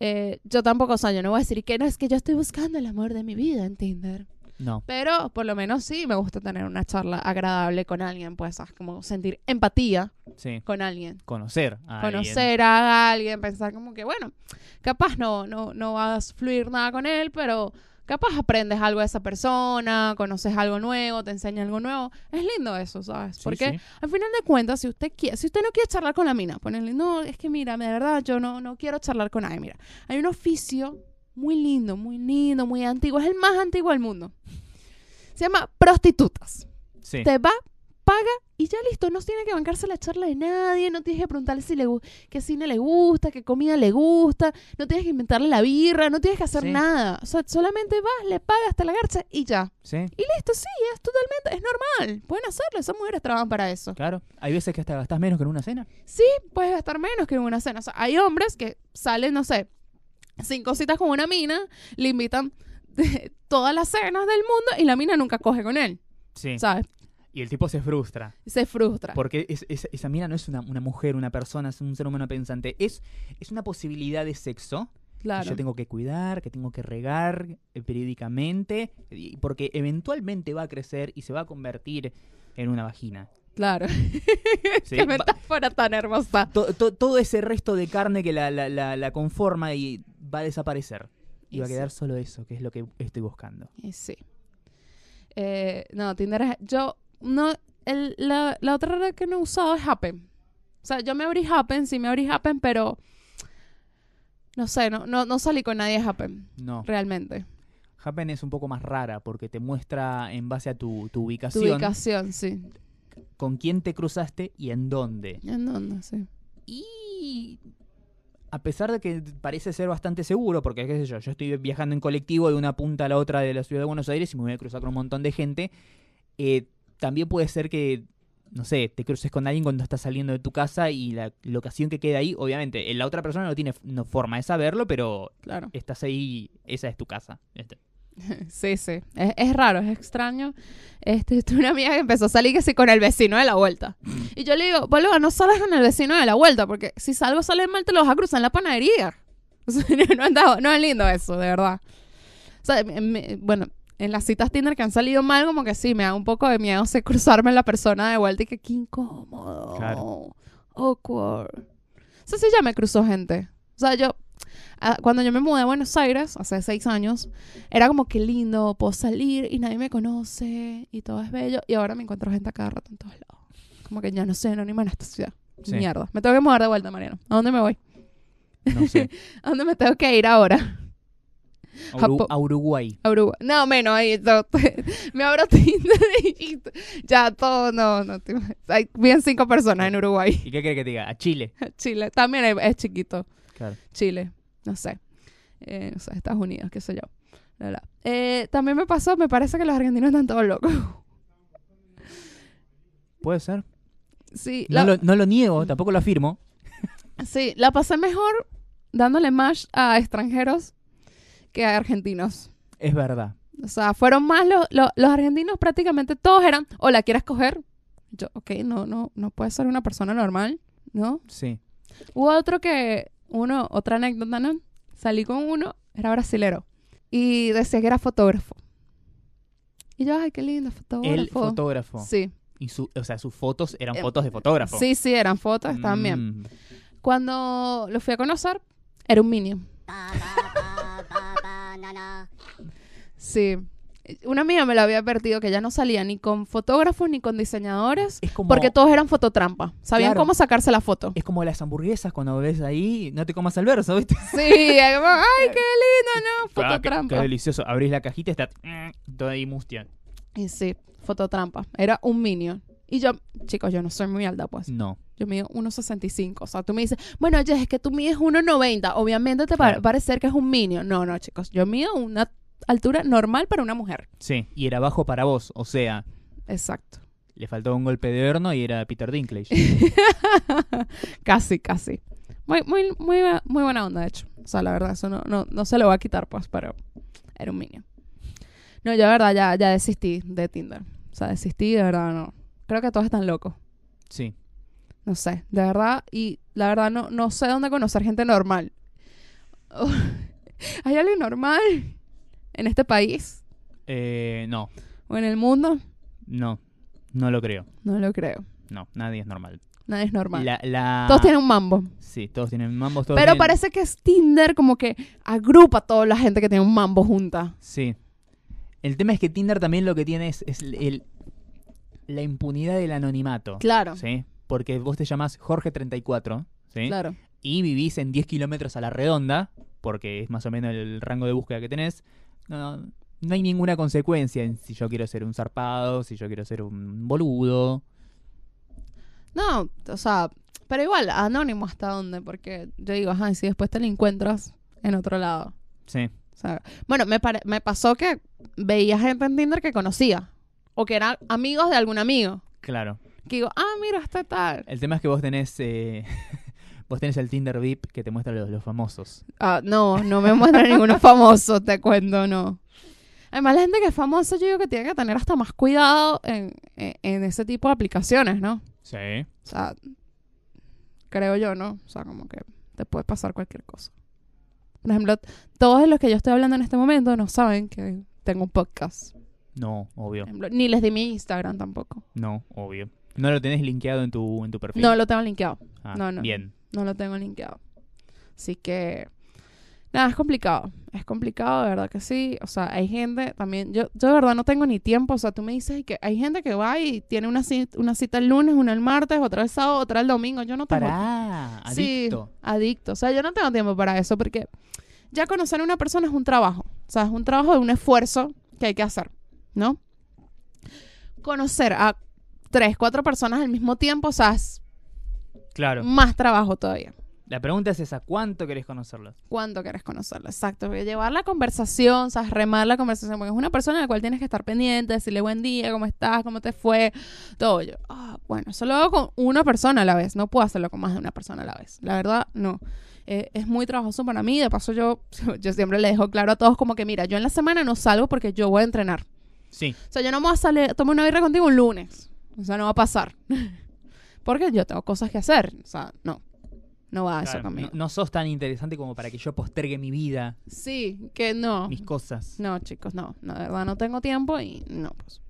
Speaker 1: eh, yo tampoco, o sea, yo no voy a decir que no, es que yo estoy buscando el amor de mi vida en Tinder.
Speaker 2: No.
Speaker 1: Pero por lo menos sí me gusta tener una charla agradable con alguien, pues, ¿sabes? como sentir empatía
Speaker 2: Sí.
Speaker 1: con alguien.
Speaker 2: Conocer a alguien.
Speaker 1: Conocer a alguien, pensar como que, bueno, capaz no, no, no vas a fluir nada con él, pero capaz aprendes algo de esa persona, conoces algo nuevo, te enseña algo nuevo. Es lindo eso, ¿sabes?
Speaker 2: Sí,
Speaker 1: Porque
Speaker 2: sí.
Speaker 1: al final de cuentas, si usted quiere, si usted no quiere charlar con la mina, ponele, no, es que mira, de verdad, yo no, no quiero charlar con nadie. Mira, hay un oficio muy lindo, muy lindo, muy antiguo, es el más antiguo del mundo. Se llama prostitutas.
Speaker 2: Sí.
Speaker 1: Te va, paga y ya listo. No tiene que bancarse la charla de nadie. No tienes que preguntarle si le, qué cine le gusta, qué comida le gusta. No tienes que inventarle la birra. No tienes que hacer
Speaker 2: Sí.
Speaker 1: nada. O sea, solamente vas, le pagas hasta la garcha y ya.
Speaker 2: Sí.
Speaker 1: Y listo, sí, es totalmente, es normal. Pueden hacerlo. Esas mujeres trabajan para eso.
Speaker 2: Claro. Hay veces que hasta gastás menos que en una cena.
Speaker 1: Sí, puedes gastar menos que en una cena. O sea, hay hombres que salen, no sé, cinco citas con una mina, le invitan todas las cenas del mundo y la mina nunca coge con él.
Speaker 2: Sí.
Speaker 1: ¿Sabes?
Speaker 2: Y el tipo se frustra.
Speaker 1: Se frustra.
Speaker 2: Porque es- es- esa mina no es una, una mujer, una persona, es un ser humano pensante. Es, es una posibilidad de sexo que
Speaker 1: Claro.
Speaker 2: yo tengo que cuidar, que tengo que regar eh, periódicamente, porque eventualmente va a crecer y se va a convertir en una vagina.
Speaker 1: Claro.
Speaker 2: ¿sí?
Speaker 1: Qué metáfora tan hermosa.
Speaker 2: to- to- todo ese resto de carne que la, la- la- la conforma y va a desaparecer. Y
Speaker 1: Y
Speaker 2: va a quedar solo eso, que es lo que estoy buscando.
Speaker 1: Y sí. Eh, no, Tinder. Yo, no... El, la, la otra red que no he usado es Happen. O sea, yo me abrí Happen, sí me abrí Happen, pero... No sé, no, no, no salí con nadie de Happen,
Speaker 2: No.
Speaker 1: realmente.
Speaker 2: Happen es un poco más rara porque te muestra en base a tu, tu
Speaker 1: Tu
Speaker 2: ubicación
Speaker 1: ubicación, sí.
Speaker 2: con quién te cruzaste y en dónde.
Speaker 1: ¿En dónde? Sí.
Speaker 2: Y a pesar de que parece ser bastante seguro, porque qué sé yo, yo estoy viajando en colectivo de una punta a la otra de la ciudad de Buenos Aires y me voy a cruzar con un montón de gente, eh, también puede ser que, no sé, te cruces con alguien cuando estás saliendo de tu casa y la locación que queda ahí, obviamente, la otra persona no tiene no forma de saberlo, pero
Speaker 1: Claro.
Speaker 2: estás ahí, esa es tu casa. Este.
Speaker 1: Sí, sí. Es, es raro, es extraño. Este, tuve una amiga que empezó a salir que sí con el vecino de la vuelta. Y yo le digo, boludo, no salgas con el vecino de la vuelta, porque si salgo sale mal te lo vas a cruzar en la panadería. No, no, anda- no es lindo eso, de verdad. O sea, me- me- bueno, en las citas Tinder que han salido mal, como que sí, me da un poco de miedo sé, cruzarme la persona de vuelta y que qué incómodo.
Speaker 2: Claro.
Speaker 1: Awkward. O sea, sí ya me cruzó gente. O sea, yo, ah, cuando yo me mudé a Buenos Aires, hace seis años, era como que lindo, puedo salir y nadie me conoce y todo es bello. Y ahora me encuentro gente a cada rato en todos lados. Como que ya no sé anónima en esta ciudad.
Speaker 2: Sí.
Speaker 1: Mierda. Me tengo que mudar de vuelta, Mariano. ¿A dónde me voy?
Speaker 2: No sé.
Speaker 1: ¿A dónde me tengo que ir ahora? Japón.
Speaker 2: a Uruguay.
Speaker 1: A Uruguay. No, menos ahí. no, me abro Tinder y ya todo, no, no. Hay bien cinco personas en Uruguay.
Speaker 2: ¿Y qué quiere que te diga? A Chile.
Speaker 1: Chile. También es, es chiquito.
Speaker 2: Claro.
Speaker 1: Chile. No sé. Eh, no sé, Estados Unidos, qué sé yo. La, la. Eh, también me pasó, me parece que los argentinos están todos locos.
Speaker 2: Puede ser.
Speaker 1: Sí,
Speaker 2: No,
Speaker 1: la,
Speaker 2: lo, no lo niego, tampoco lo afirmo.
Speaker 1: sí, la pasé mejor dándole más a extranjeros que argentinos.
Speaker 2: Es verdad.
Speaker 1: O sea, fueron más los, los, los argentinos prácticamente todos eran, hola, ¿quieres coger? Yo, ok, no, no, no puede ser una persona normal, ¿no?
Speaker 2: Sí.
Speaker 1: Hubo otro que, uno, otra anécdota, ¿no? Salí con uno, era brasilero, y decía que era fotógrafo. Y yo, ay, qué lindo, fotógrafo.
Speaker 2: El fotógrafo.
Speaker 1: Sí,
Speaker 2: Y su, o sea, sus fotos eran
Speaker 1: Eh,
Speaker 2: fotos de fotógrafo.
Speaker 1: sí, sí, eran fotos también.
Speaker 2: Mm.
Speaker 1: Cuando lo fui a conocer, era un minion. Sí. Una amiga me lo había advertido que ya no salía ni con fotógrafos ni con diseñadores
Speaker 2: Es como,
Speaker 1: porque todos eran fototrampa. Sabían
Speaker 2: Claro.
Speaker 1: cómo sacarse la foto.
Speaker 2: es como las hamburguesas cuando ves ahí, no te comas al verso, ¿viste?
Speaker 1: Sí, ay, como, ay, qué lindo, ¿no?
Speaker 2: Ah, qué,
Speaker 1: Fototrampa.
Speaker 2: qué delicioso. Abrís la cajita y está mm, toda ahí mustia.
Speaker 1: Y sí, fototrampa. Era un minion. Y yo, chicos, yo no soy muy alta, pues.
Speaker 2: No.
Speaker 1: Yo mido 1,65. O sea, tú me dices, bueno, Jess, es que tú mides 1,90. Obviamente te va a parecer que es un minion. No, no, chicos. Yo mido una altura normal para una mujer.
Speaker 2: Sí. Y era bajo para vos. O sea,
Speaker 1: Exacto.
Speaker 2: le faltó un golpe de horno y era Peter Dinklage.
Speaker 1: casi, casi. Muy, muy, muy, muy buena onda, de hecho. O sea, la verdad, eso no, no, no se lo va a quitar, pues, pero era un minion. No, yo de verdad ya, ya desistí de Tinder. O sea, desistí, de verdad, no. Creo que todos están locos.
Speaker 2: Sí.
Speaker 1: No sé, de verdad. Y la verdad, no, no sé dónde conocer gente normal. ¿Hay alguien normal en este país
Speaker 2: Eh, no.
Speaker 1: o en el mundo?
Speaker 2: No. No lo creo.
Speaker 1: No lo creo.
Speaker 2: No, nadie es normal.
Speaker 1: Nadie es normal.
Speaker 2: La, la-
Speaker 1: Todos tienen un mambo.
Speaker 2: Sí, todos tienen mambos. Todos
Speaker 1: Pero
Speaker 2: tienen-
Speaker 1: parece que es Tinder como que agrupa a toda la gente que tiene un mambo junta.
Speaker 2: Sí. El tema es que Tinder también lo que tiene es, es el, la impunidad del anonimato.
Speaker 1: Claro,
Speaker 2: ¿Sí? Porque vos te llamás Jorge34, ¿sí?
Speaker 1: claro.
Speaker 2: Y vivís en 10 kilómetros a la redonda, porque es más o menos el rango de búsqueda que tenés. No, no hay ninguna consecuencia en si yo quiero ser un zarpado, si yo quiero ser un boludo.
Speaker 1: No, o sea, pero igual, anónimo hasta dónde, porque yo digo, ajá, y si después te lo encuentras en otro lado.
Speaker 2: Sí.
Speaker 1: O sea, bueno, me, pare- me pasó que veía gente en Tinder que conocía. O que eran amigos de algún amigo.
Speaker 2: Claro.
Speaker 1: Que digo, ah, mira, está tal.
Speaker 2: El tema es que vos tenés. eh, vos tenés el Tinder VIP que te muestra los, los famosos.
Speaker 1: Ah, no, no me muestra ninguno famoso, te cuento, no. Además, la gente que es famosa, yo digo que tiene que tener hasta más cuidado en, en- en ese tipo de aplicaciones, ¿no?
Speaker 2: Sí.
Speaker 1: O sea, creo yo, ¿no? O sea, como que te puede pasar cualquier cosa. Por ejemplo, todos los que yo estoy hablando en este momento no saben que tengo un podcast.
Speaker 2: No, obvio.
Speaker 1: Ni les di mi Instagram tampoco.
Speaker 2: No, obvio. No lo tenés linkeado en tu, en tu perfil.
Speaker 1: No lo tengo linkeado.
Speaker 2: Ah,
Speaker 1: no, no.
Speaker 2: Bien.
Speaker 1: No lo tengo linkeado. Así que, nada, es complicado. Es complicado, de verdad que sí. O sea, hay gente también. Yo, yo de verdad no tengo ni tiempo. O sea, tú me dices que hay gente que va y tiene una cita, una cita el lunes, una el martes, otra el sábado, otra el domingo. Yo no tengo
Speaker 2: Pará,
Speaker 1: Sí,
Speaker 2: adicto.
Speaker 1: adicto. O sea, yo no tengo tiempo para eso porque ya conocer a una persona es un trabajo. O sea, es un trabajo de un esfuerzo que hay que hacer, ¿no? Conocer a tres, cuatro personas al mismo tiempo, o sea, es
Speaker 2: Claro.
Speaker 1: más trabajo todavía.
Speaker 2: La pregunta es esa, ¿cuánto querés conocerlos?
Speaker 1: ¿Cuánto quieres conocerla? Exacto. Llevar la conversación, ¿sabes? Remar la conversación. Porque es una persona a la cual tienes que estar pendiente, decirle buen día, cómo estás, cómo te fue, todo. Yo, ah, bueno, eso lo hago con una persona a la vez. No puedo hacerlo con más de una persona a la vez. La verdad, no. Eh, es muy trabajoso para mí. De paso, yo, yo siempre le dejo claro a todos como que, mira, yo en la semana no salgo porque yo voy a entrenar.
Speaker 2: Sí,
Speaker 1: O sea, yo no me voy a salir a tomar una birra contigo un lunes. O sea, no va a pasar. porque yo tengo cosas que hacer. O sea, no. No va eso
Speaker 2: claro,
Speaker 1: conmigo.
Speaker 2: no, no sos tan interesante como para que yo postergue mi vida,
Speaker 1: Sí, que no.
Speaker 2: mis cosas.
Speaker 1: No, chicos, no. no, De verdad, no tengo tiempo y no, pues.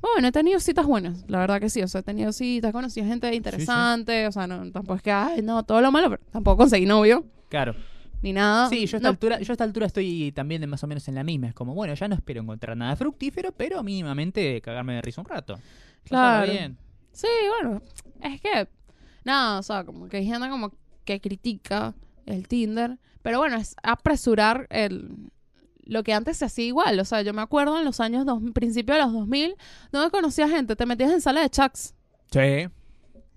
Speaker 1: Bueno, he tenido citas buenas, la verdad que sí. O sea, he tenido citas, conocí a gente interesante. O sea, no, tampoco es que, ay, no, todo lo malo, pero tampoco conseguí novio
Speaker 2: Claro.
Speaker 1: Ni nada.
Speaker 2: Sí, yo a, esta
Speaker 1: No,
Speaker 2: altura, yo a esta altura estoy también de más o menos en la misma. Es como, bueno, ya no espero encontrar nada fructífero, pero mínimamente cagarme de risa un rato.
Speaker 1: Claro.
Speaker 2: Bien.
Speaker 1: Sí, bueno, es que, nada, o sea, como que hay gente como que critica el Tinder, pero bueno, es apresurar el, lo que antes se hacía igual. O sea, yo me acuerdo en los años, dos, principio de los 2000, donde conocía gente, te metías en salas de chats.
Speaker 2: Sí.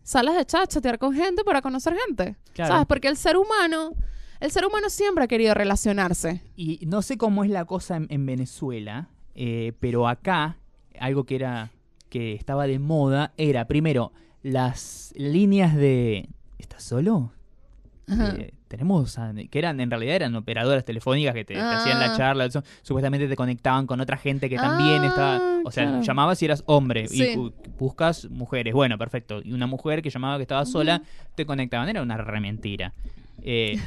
Speaker 1: Salas de chat, chatear con gente para conocer gente.
Speaker 2: Claro.
Speaker 1: ¿Sabes? Porque el ser humano, el ser humano siempre ha querido relacionarse.
Speaker 2: Y no sé cómo es la cosa en, en Venezuela, eh, pero acá algo que era que estaba de moda era primero las líneas de ¿estás solo? Eh, tenemos que eran en realidad eran operadoras telefónicas que te, te hacían la
Speaker 1: Ah.
Speaker 2: charla, eso, supuestamente te conectaban con otra gente que también
Speaker 1: Ah,
Speaker 2: estaba, o sea,
Speaker 1: claro.
Speaker 2: llamabas y eras hombre
Speaker 1: Sí.
Speaker 2: y bu- buscas mujeres, bueno, perfecto, y una mujer que llamaba que estaba sola te conectaban, era una re mentira. Eh,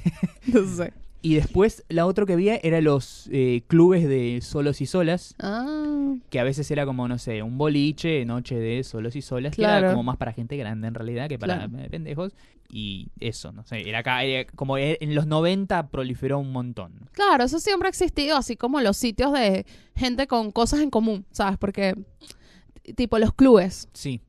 Speaker 1: No sé.
Speaker 2: y después la otra que había era los eh, clubes de solos y solas,
Speaker 1: Ah,
Speaker 2: que a veces era como, no sé, un boliche, noche de solos y solas, que
Speaker 1: Claro.
Speaker 2: era como más para gente grande en realidad que para
Speaker 1: Claro.
Speaker 2: eh, pendejos. Y eso, no sé, era acá, era como e- en los 90 proliferó un montón.
Speaker 1: claro, eso siempre ha existido, así como los sitios de gente con cosas en común, ¿sabes? Porque, tipo los clubes.
Speaker 2: Sí,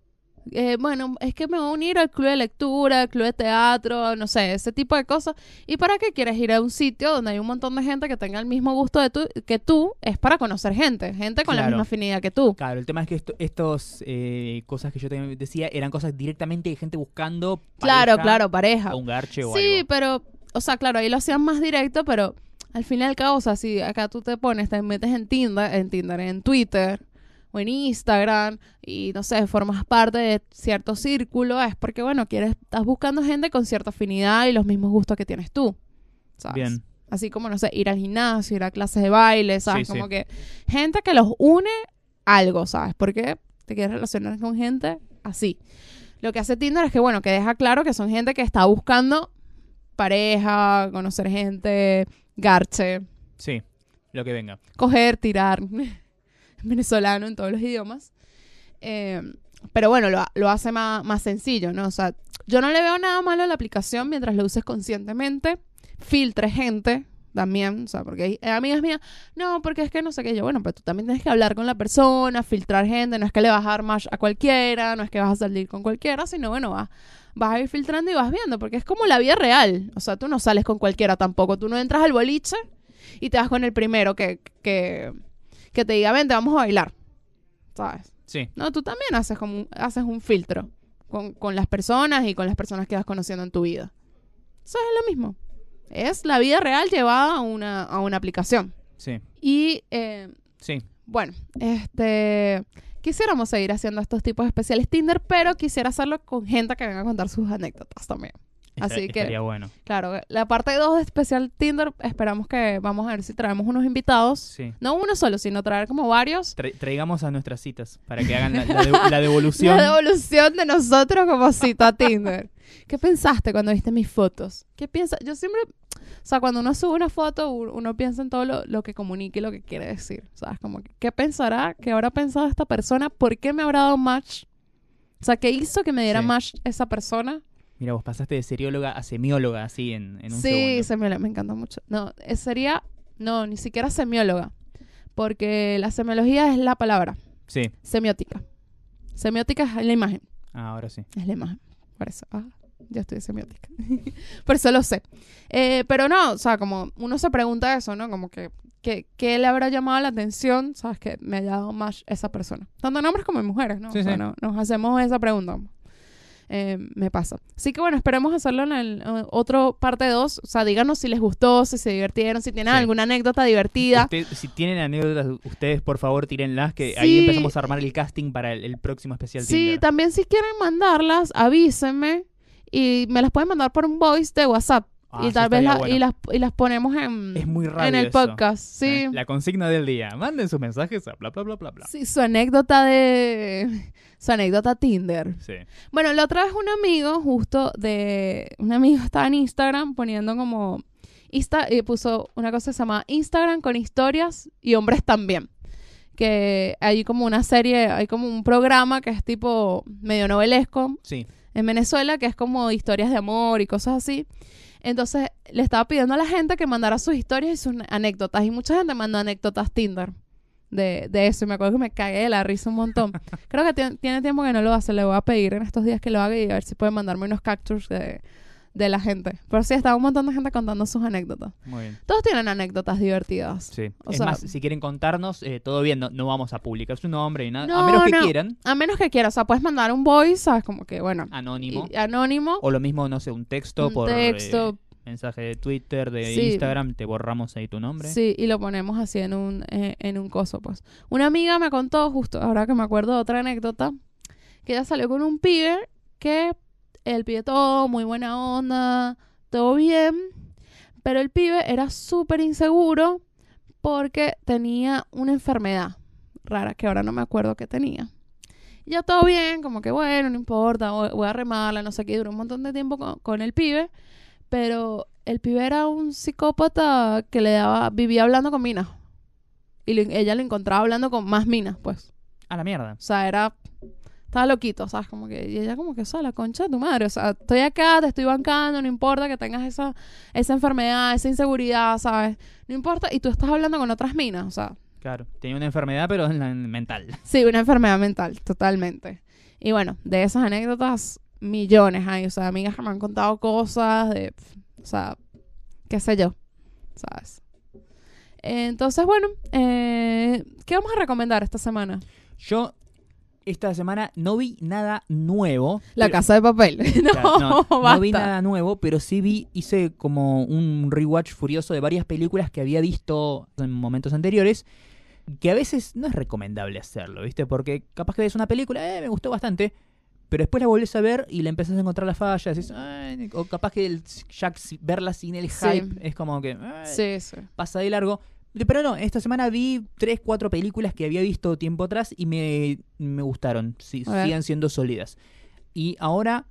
Speaker 1: Eh, bueno, es que me voy a unir al club de lectura, al club de teatro, no sé, ese tipo de cosas. ¿Y para qué quieres ir a un sitio donde hay un montón de gente que tenga el mismo gusto de tú, que tú? Es para conocer gente, gente con la
Speaker 2: Claro.
Speaker 1: misma afinidad que tú.
Speaker 2: claro, el tema es que esto, estos eh, cosas que yo te decía eran cosas directamente de gente buscando
Speaker 1: Claro,
Speaker 2: pareja
Speaker 1: claro, pareja.
Speaker 2: o un garche o
Speaker 1: Sí,
Speaker 2: algo.
Speaker 1: pero, o sea, claro, ahí lo hacían más directo, pero al fin y al cabo, o sea, si acá tú te pones, te metes en Tinder, en Tinder, en Twitter o en Instagram y no sé, formas parte de cierto círculo, es porque, bueno, quieres, estás buscando gente con cierta afinidad y los mismos gustos que tienes tú. ¿sabes?
Speaker 2: Bien,
Speaker 1: Así como, no sé, ir al gimnasio, ir a clases de baile, ¿sabes?
Speaker 2: Sí,
Speaker 1: como
Speaker 2: sí.
Speaker 1: que gente que los une algo, ¿sabes? Porque te quieres relacionar con gente así. Lo que hace Tinder es que, bueno, que deja claro que son gente que está buscando pareja, conocer gente, garche,
Speaker 2: sí, lo que venga.
Speaker 1: coger, tirar. Venezolano en todos los idiomas. Eh, pero bueno, lo, lo hace más, más sencillo, ¿no? O sea, yo no le veo nada malo a la aplicación mientras lo uses conscientemente. Filtre gente también, o sea, porque hay hay amigas mías, no, porque es que no sé qué yo, bueno, pero tú también tienes que hablar con la persona, filtrar gente, no es que le vas a dar match a cualquiera, no es que vas a salir con cualquiera, sino bueno, vas, vas a ir filtrando y vas viendo, porque es como la vida real, o sea, tú no sales con cualquiera tampoco, tú no entras al boliche y te vas con el primero que, que, que te diga, vente, vamos a bailar, ¿sabes?
Speaker 2: Sí,
Speaker 1: No, tú también haces como un, haces un filtro con, con las personas y con las personas que vas conociendo en tu vida. Eso es lo mismo. Es la vida real llevada a una, a una aplicación.
Speaker 2: sí,
Speaker 1: Y eh,
Speaker 2: sí.
Speaker 1: bueno, este quisiéramos seguir haciendo estos tipos de especiales Tinder, pero quisiera hacerlo con gente que venga a contar sus anécdotas también. Así que-
Speaker 2: Estaría bueno.
Speaker 1: Claro, la parte 2 de especial Tinder, esperamos que vamos a ver si traemos unos invitados.
Speaker 2: Sí.
Speaker 1: No uno solo, sino traer como varios.
Speaker 2: Tra- traigamos a nuestras citas para que hagan la, la de- la devolución.
Speaker 1: La devolución de nosotros como cita a Tinder. ¿Qué pensaste cuando viste mis fotos? ¿Qué piensas? Yo siempre, o sea, cuando uno sube una foto, uno piensa en todo lo, lo que comunica y lo que quiere decir. ¿Sabes? Como, que, ¿qué pensará? ¿Qué habrá pensado esta persona? ¿Por qué me habrá dado match? O sea, ¿qué hizo que me diera
Speaker 2: Sí.
Speaker 1: match esa persona?
Speaker 2: Mira, vos pasaste de serióloga a semióloga así en, en un
Speaker 1: sí,
Speaker 2: segundo.
Speaker 1: semióloga, me encanta mucho. No, eh, sería, no, ni siquiera semióloga. Porque la semiología es la palabra.
Speaker 2: Sí.
Speaker 1: Semiótica. Semiótica es la imagen.
Speaker 2: Ah, ahora sí.
Speaker 1: Es la imagen. Por eso. Ah, ya estoy semiótica. Por eso lo sé. Eh, pero no, o sea, como uno se pregunta eso, ¿no? Como que, que- ¿qué le habrá llamado la atención? ¿Sabes? Que me haya dado más esa persona. Tanto en hombres como en mujeres, ¿no?
Speaker 2: Sí,
Speaker 1: o sea,
Speaker 2: sí.
Speaker 1: no- nos hacemos esa pregunta. Eh, me pasa. Así que bueno, esperemos hacerlo en el eh, otro parte 2. O sea, díganos si les gustó, si se divirtieron, si tienen
Speaker 2: Sí.
Speaker 1: alguna anécdota divertida.
Speaker 2: Usted- si tienen anécdotas, ustedes por favor tírenlas, que
Speaker 1: Sí.
Speaker 2: ahí empezamos a armar el casting para el, el próximo especial
Speaker 1: Sí,
Speaker 2: Tinder.
Speaker 1: también si quieren mandarlas, avísenme y me las pueden mandar por un voice de WhatsApp.
Speaker 2: Ah,
Speaker 1: y tal vez la-
Speaker 2: bueno.
Speaker 1: y, las, y las ponemos en,
Speaker 2: Es muy
Speaker 1: en el
Speaker 2: eso.
Speaker 1: podcast. Sí.
Speaker 2: Eh, La consigna del día. Manden sus mensajes a bla bla bla bla bla.
Speaker 1: sí, su anécdota de... Su anécdota Tinder.
Speaker 2: Sí.
Speaker 1: Bueno, la otra vez un amigo, justo de... Un amigo estaba en Instagram poniendo como... Insta, y puso una cosa que se llama Instagram con historias y hombres también. Que hay como una serie, hay como un programa que es tipo medio novelesco,
Speaker 2: Sí.
Speaker 1: en Venezuela, que es como historias de amor y cosas así. Entonces le estaba pidiendo a la gente que mandara sus historias y sus anécdotas. Y mucha gente mandó anécdotas Tinder de, de eso. Y me acuerdo que me cagué de la risa un montón. Creo que tiene, tiempo que no lo hace. Le voy a pedir en estos días que lo haga y a ver si puede mandarme unos captures de, de la gente. Pero sí, estaba un montón de gente contando sus anécdotas.
Speaker 2: Muy bien.
Speaker 1: Todos tienen anécdotas divertidas.
Speaker 2: Sí.
Speaker 1: O
Speaker 2: es
Speaker 1: sea-
Speaker 2: más, si quieren contarnos, eh, todo bien, no, no vamos a publicar su nombre ni nada.
Speaker 1: No,
Speaker 2: a menos que
Speaker 1: no.
Speaker 2: quieran,
Speaker 1: A menos que quieras, o sea, puedes mandar un voice, ¿sabes? Como que, bueno,
Speaker 2: anónimo.
Speaker 1: y- anónimo,
Speaker 2: O lo mismo, no sé, un texto
Speaker 1: un
Speaker 2: por eh,
Speaker 1: texto,
Speaker 2: mensaje de Twitter, de
Speaker 1: Sí.
Speaker 2: Instagram, te borramos ahí tu nombre.
Speaker 1: Sí, y lo ponemos así en un, eh, en un coso, pues. Una amiga me contó, justo ahora que me acuerdo de otra anécdota, que ella salió con un pibe que el pibe todo, muy buena onda, todo bien, pero el pibe era súper inseguro porque tenía una enfermedad rara que ahora no me acuerdo qué tenía. Y ya todo bien, como que bueno, no importa, voy, a remarla, no sé qué, duró un montón de tiempo con, con el pibe, pero el pibe era un psicópata que le daba, vivía hablando con minas. Y ella lo encontraba hablando con más minas, pues.
Speaker 2: A la mierda.
Speaker 1: O sea, era. Estaba loquito, ¿sabes? Como que. Y ella, como que, o sea, la concha de tu madre. O sea, estoy acá, te estoy bancando, no importa que tengas esa, esa enfermedad, esa inseguridad, ¿sabes? No importa. Y tú estás hablando con otras minas, o sea.
Speaker 2: Claro. Tenía una enfermedad, pero mental.
Speaker 1: Sí, una enfermedad mental, totalmente. Y bueno, de esas anécdotas, millones hay. O sea, amigas que me han contado cosas de. O sea, qué sé yo, ¿sabes? Entonces, bueno, eh, ¿qué vamos a recomendar esta semana?
Speaker 2: Yo esta semana no vi nada nuevo.
Speaker 1: La
Speaker 2: pero-
Speaker 1: casa de papel. no,
Speaker 2: Claro, no, no vi nada nuevo, pero sí vi, hice como un rewatch furioso de varias películas que había visto en momentos anteriores, que a veces no es recomendable hacerlo, ¿viste? Porque capaz que ves una película, eh, me gustó bastante, pero después la volvés a ver y le empezás a encontrar las fallas, "Ay", o capaz que el, ya verla sin el
Speaker 1: Sí.
Speaker 2: hype es como que "Ay",
Speaker 1: Sí, sí.
Speaker 2: pasa de largo. Pero no, esta semana vi tres, cuatro películas que había visto tiempo atrás y me, me gustaron. Sí, siguen siendo sólidas. Y ahora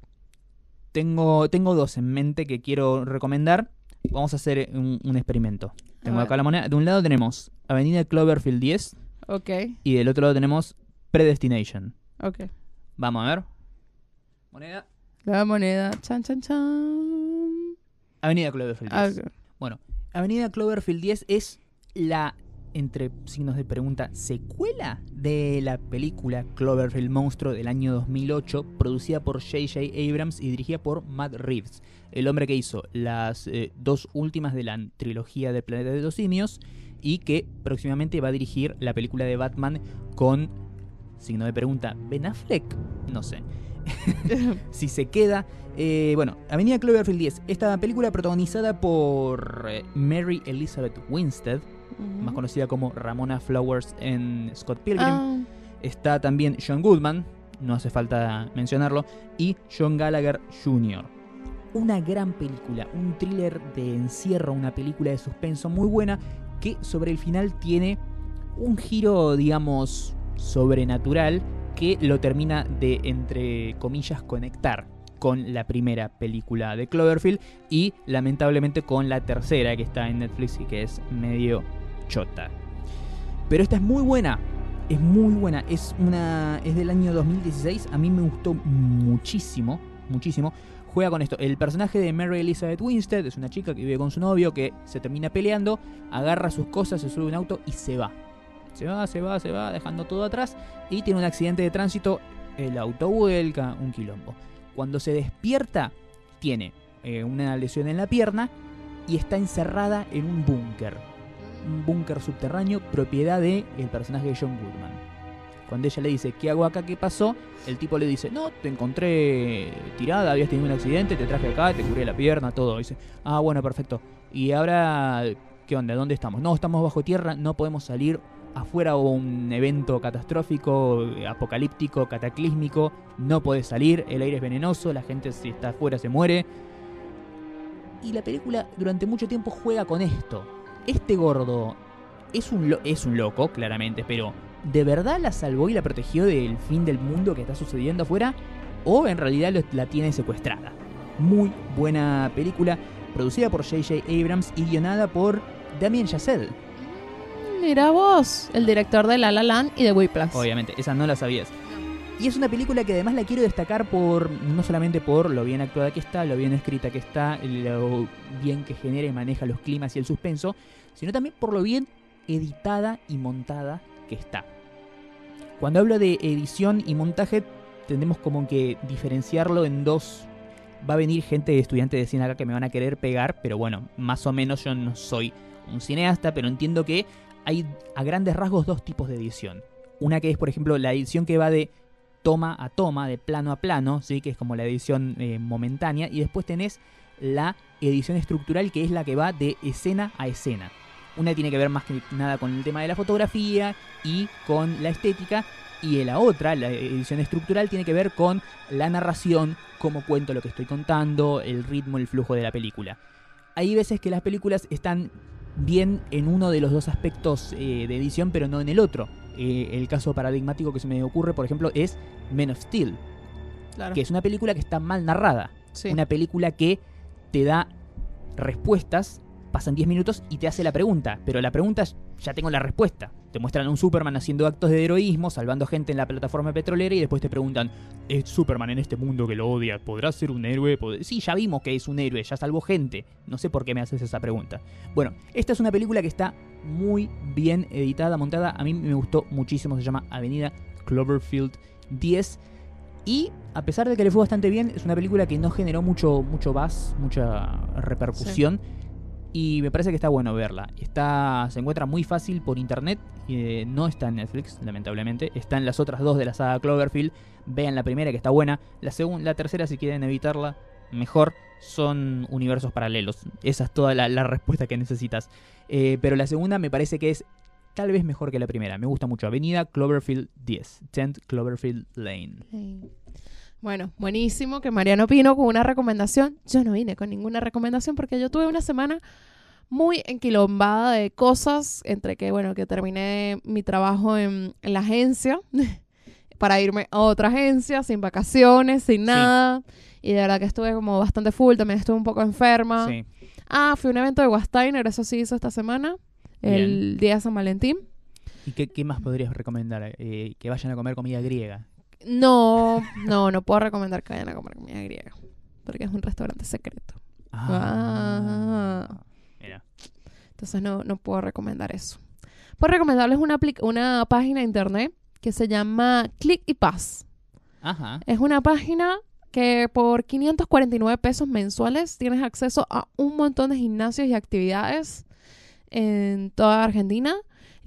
Speaker 2: tengo, tengo dos en mente que quiero recomendar. Vamos a hacer un, un experimento. Tengo acá la moneda. De un lado tenemos Avenida Cloverfield 10
Speaker 1: Ok,
Speaker 2: y del otro lado tenemos Predestination.
Speaker 1: ok.
Speaker 2: Vamos a ver. Moneda.
Speaker 1: La moneda. Chan, chan, chan.
Speaker 2: Avenida Cloverfield 10.
Speaker 1: Ok.
Speaker 2: Bueno, Avenida Cloverfield 10 es la, entre signos de pregunta, secuela de la película Cloverfield Monstruo del año 2008, producida por J.J. Abrams y dirigida por Matt Reeves, el hombre que hizo las eh, dos últimas de la trilogía del Planeta de los Simios y que próximamente va a dirigir la película de Batman con, signo de pregunta, Ben Affleck, no sé si se queda. Eh, bueno, Avenida Cloverfield 10. Esta película protagonizada por eh, Mary Elizabeth Winstead, más conocida como Ramona Flowers en Scott Pilgrim.
Speaker 1: Ah,
Speaker 2: Está también John Goodman, no hace falta mencionarlo, y John Gallagher Jr. Una gran película, un thriller de encierro, una película de suspenso muy buena que sobre el final tiene un giro, digamos, sobrenatural que lo termina de, entre comillas, conectar con la primera película de Cloverfield y lamentablemente con la tercera que está en Netflix y que es medio chota. Pero esta es muy buena, es muy buena, es una es del año 2016, a mí me gustó muchísimo, muchísimo. Juega con esto, el personaje de Mary Elizabeth Winstead es una chica que vive con su novio que se termina peleando, agarra sus cosas, se sube un auto y se va. Se va, se va, se va, dejando todo atrás y tiene un accidente de tránsito, el auto vuelca, un quilombo. Cuando se despierta, tiene eh, una lesión en la pierna y está encerrada en un búnker. Un búnker subterráneo, propiedad de el personaje de John Goodman. Cuando ella le dice, ¿qué hago acá? ¿Qué pasó? El tipo le dice, no, te encontré tirada, habías tenido un accidente, te traje acá, te cubrí la pierna, todo. dice, ah, bueno, perfecto. Y ahora, ¿qué onda? ¿Dónde estamos? No, estamos bajo tierra, no podemos salir. Afuera hubo un evento catastrófico, apocalíptico, cataclísmico. No puedes salir, el aire es venenoso, la gente si está afuera se muere. Y la película durante mucho tiempo juega con esto. Este gordo es un, lo- es un loco, claramente, pero ¿de verdad la salvó y la protegió del fin del mundo que está sucediendo afuera? ¿O en realidad lo- la tiene secuestrada? Muy buena película, producida por J.J. Abrams y guionada por Damien Chazelle.
Speaker 1: Mira vos, el director de La La Land y de Whiplash.
Speaker 2: Obviamente, esa no la sabías. Y es una película que además la quiero destacar por no solamente por lo bien actuada que está, lo bien escrita que está, lo bien que genera y maneja los climas y el suspenso, sino también por lo bien editada y montada que está. Cuando hablo de edición y montaje, tendemos como que diferenciarlo en dos va a venir gente de estudiantes de cine acá que me van a querer pegar, pero bueno, más o menos yo no soy un cineasta, pero entiendo que hay a grandes rasgos dos tipos de edición. Una que es, por ejemplo, la edición que va de toma a toma, de plano a plano, ¿sí? que es como la edición eh, momentánea, y después tenés la edición estructural, que es la que va de escena a escena. Una tiene que ver más que nada con el tema de la fotografía y con la estética, y la otra, la edición estructural, tiene que ver con la narración, cómo cuento lo que estoy contando, el ritmo, el flujo de la película. Hay veces que las películas están bien en uno de los dos aspectos eh, de edición, pero no en el otro. Eh, el caso paradigmático que se me ocurre, por ejemplo, es Men of Steel,
Speaker 1: Claro.
Speaker 2: que es una película que está mal narrada.
Speaker 1: Sí.
Speaker 2: Una película que te da respuestas, pasan 10 minutos y te hace la pregunta, pero la pregunta es, ya tengo la respuesta. Te muestran a un Superman haciendo actos de heroísmo, salvando gente en la plataforma petrolera y después te preguntan, ¿es Superman en este mundo que lo odia? ¿Podrá ser un héroe? ¿Pod- Sí, ya vimos que es un héroe, ya salvó gente. No sé por qué me haces esa pregunta. Bueno, esta es una película que está muy bien editada, montada. A mí me gustó muchísimo, se llama Avenida Cloverfield 10. Y a pesar de que le fue bastante bien, es una película que no generó mucho, mucho buzz, mucha repercusión. Y me parece que está bueno verla. Está, se encuentra muy fácil por internet. eh, no está en Netflix, lamentablemente. Está en las otras dos de la saga Cloverfield. Vean la primera que está buena. La, la tercera, si quieren evitarla, mejor. Son universos paralelos. Esa es toda la, respuesta que necesitas. Eh, pero la segunda me parece que es tal vez mejor que la primera. Me gusta mucho. Avenida Cloverfield 10. 10 Cloverfield Lane.
Speaker 1: Bueno, buenísimo que Mariano Pino con una recomendación. Yo no vine con ninguna recomendación porque yo tuve una semana muy enquilombada de cosas, entre que, bueno, que terminé mi trabajo en, en la agencia para irme a otra agencia, sin vacaciones, sin
Speaker 2: Sí.
Speaker 1: nada. Y de verdad que estuve como bastante full, también estuve un poco enferma.
Speaker 2: Sí.
Speaker 1: Ah, fui a un evento de Wasteiner, eso sí hizo esta semana, el día de San Valentín.
Speaker 2: ¿Y qué, qué más podrías recomendar? Eh, que vayan a comer comida griega.
Speaker 1: No, no, no puedo recomendar que vayan a comer comida griega. Porque es un restaurante secreto. Ah.
Speaker 2: Mira.
Speaker 1: Entonces no, no puedo recomendar eso. Puedo recomendarles una, una página de internet que se llama Click y Pass.
Speaker 2: Ajá.
Speaker 1: Es una página que por 549 pesos mensuales tienes acceso a un montón de gimnasios y actividades en toda Argentina.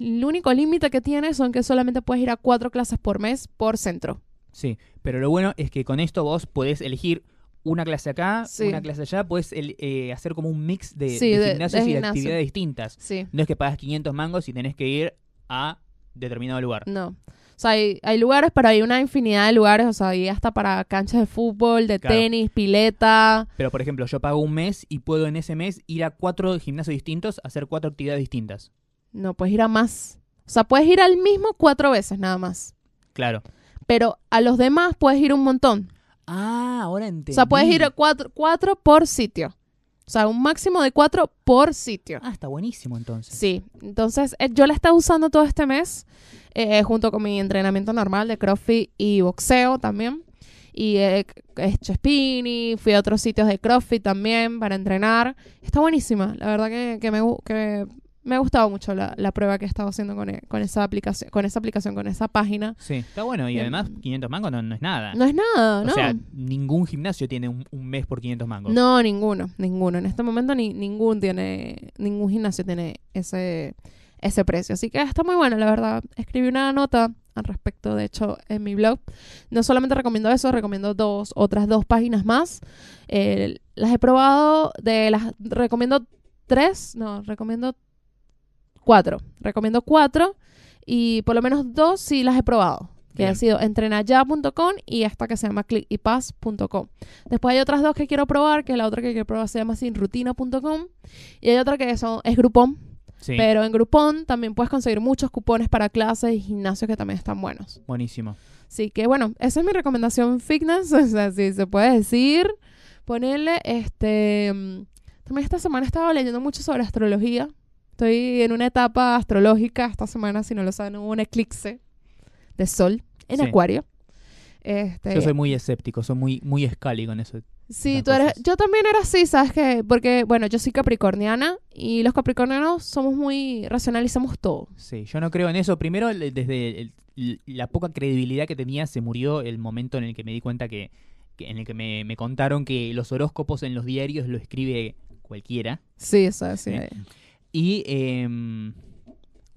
Speaker 1: El único límite que tiene son que solamente puedes ir a cuatro clases por mes por centro.
Speaker 2: Sí, pero lo bueno es que con esto vos podés elegir una clase acá,
Speaker 1: Sí.
Speaker 2: una clase allá, puedes eh, hacer como un mix de,
Speaker 1: Sí,
Speaker 2: de
Speaker 1: de-
Speaker 2: gimnasios
Speaker 1: de
Speaker 2: y de
Speaker 1: gimnasio.
Speaker 2: actividades distintas.
Speaker 1: Sí.
Speaker 2: No es que pagas 500 mangos y tenés que ir a determinado lugar.
Speaker 1: No. O sea, hay, hay lugares, pero hay una infinidad de lugares. O sea, hay hasta para canchas de fútbol, de
Speaker 2: Claro.
Speaker 1: tenis, pileta.
Speaker 2: Pero por ejemplo, yo pago un mes y puedo en ese mes ir a cuatro gimnasios distintos, a hacer cuatro actividades distintas.
Speaker 1: No, puedes ir a más. O sea, puedes ir al mismo cuatro veces nada más.
Speaker 2: Claro.
Speaker 1: Pero a los demás puedes ir un montón.
Speaker 2: Ah, ahora entendí.
Speaker 1: O sea, puedes ir a cuatro, cuatro por sitio. O sea, un máximo de cuatro por sitio.
Speaker 2: Ah, está buenísimo entonces.
Speaker 1: Sí, entonces eh, yo la estaba usando todo este mes, eh, junto con mi entrenamiento normal de CrossFit y boxeo también. Y eh, he hecho spinning, fui a otros sitios de CrossFit también para entrenar. Está buenísima, la verdad que, que me, que me ha gustado mucho la, la prueba que he estado haciendo con, e- con esa aplicación, con esa aplicación, con esa página.
Speaker 2: Sí, está bueno. Y
Speaker 1: Bien.
Speaker 2: además, 500 mangos no, no es nada.
Speaker 1: No es nada,
Speaker 2: o
Speaker 1: ¿no?
Speaker 2: sea, ningún gimnasio tiene un, un mes por 500 mangos.
Speaker 1: No, ninguno, ninguno. En este momento ni, ningún tiene, ningún gimnasio tiene ese, ese precio. Así que está muy bueno, la verdad. Escribí una nota al respecto, de hecho, en mi blog. No solamente recomiendo eso, recomiendo dos, otras dos páginas más. Eh, las he probado de las, recomiendo tres, no, recomiendo cuatro. Recomiendo cuatro y por lo menos dos sí las he probado. Que
Speaker 2: Bien.
Speaker 1: ha sido entrenaya.com y esta que se llama clickypass.com. Después hay otras dos que quiero probar, que la otra que quiero probar se llama sinrutina.com y hay otra que son, es Groupon,
Speaker 2: Sí,
Speaker 1: pero en Groupon también puedes conseguir muchos cupones para clases y gimnasios que también están buenos.
Speaker 2: buenísimo.
Speaker 1: Así que bueno, esa es mi recomendación fitness, o sea, si se puede decir, ponerle este... mm, También esta semana estaba leyendo mucho sobre astrología. Estoy en una etapa astrológica esta semana, si no lo saben, hubo un eclipse de sol en
Speaker 2: Sí.
Speaker 1: Acuario. Este,
Speaker 2: Yo soy muy escéptico, soy muy, muy escali con eso.
Speaker 1: Sí, tú eres. Yo también era así, ¿sabes qué? Porque, bueno, yo soy capricorniana y los capricornianos somos muy. racionalizamos todo.
Speaker 2: Sí, yo no creo en eso. Primero, desde el- l- la poca credibilidad que tenía, se murió el momento en el que me di cuenta que, que- en el que me, me contaron que los horóscopos en los diarios lo escribe cualquiera.
Speaker 1: Sí, eso sí.
Speaker 2: Sí. Y em,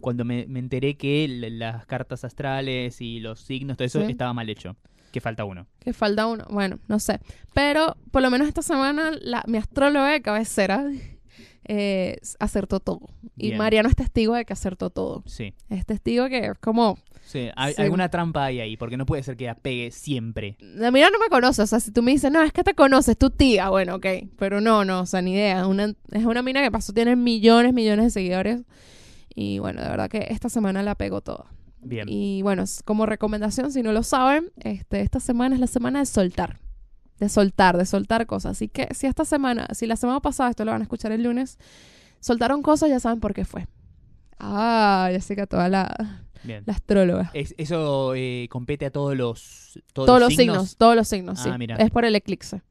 Speaker 2: cuando me, me enteré que las cartas astrales y los signos, todo eso
Speaker 1: Sí.
Speaker 2: estaba mal hecho. Que falta uno.
Speaker 1: Que falta uno. Bueno, no sé. Pero por lo menos esta semana la, mi astróloga de cabecera eh, acertó todo. Y
Speaker 2: Bien.
Speaker 1: Mariano es testigo de que acertó todo.
Speaker 2: Sí.
Speaker 1: Es testigo que es como...
Speaker 2: Sí, hay-
Speaker 1: Sí.
Speaker 2: alguna trampa hay ahí, porque no puede ser que apegue siempre.
Speaker 1: La mira no me conoce, o sea, si tú me dices, no, es que te conoces, tu tía, bueno, ok, pero no, no, o sea, ni idea, es una, es una mina que pasó, tiene millones, millones de seguidores, y bueno, de verdad que esta semana la pegó toda.
Speaker 2: Bien.
Speaker 1: Y bueno, como recomendación, si no lo saben, este, esta semana es la semana de soltar, de soltar, de soltar cosas, así que si esta semana, si la semana pasada, esto lo van a escuchar el lunes, soltaron cosas, ya saben por qué fue. Ah, ya sé que toda la,
Speaker 2: Bien.
Speaker 1: la astróloga.
Speaker 2: Es- eso eh, compete a todos los todos,
Speaker 1: Todos los signos? todos los signos, sí.
Speaker 2: Ah, mira.
Speaker 1: Es por el eclipse.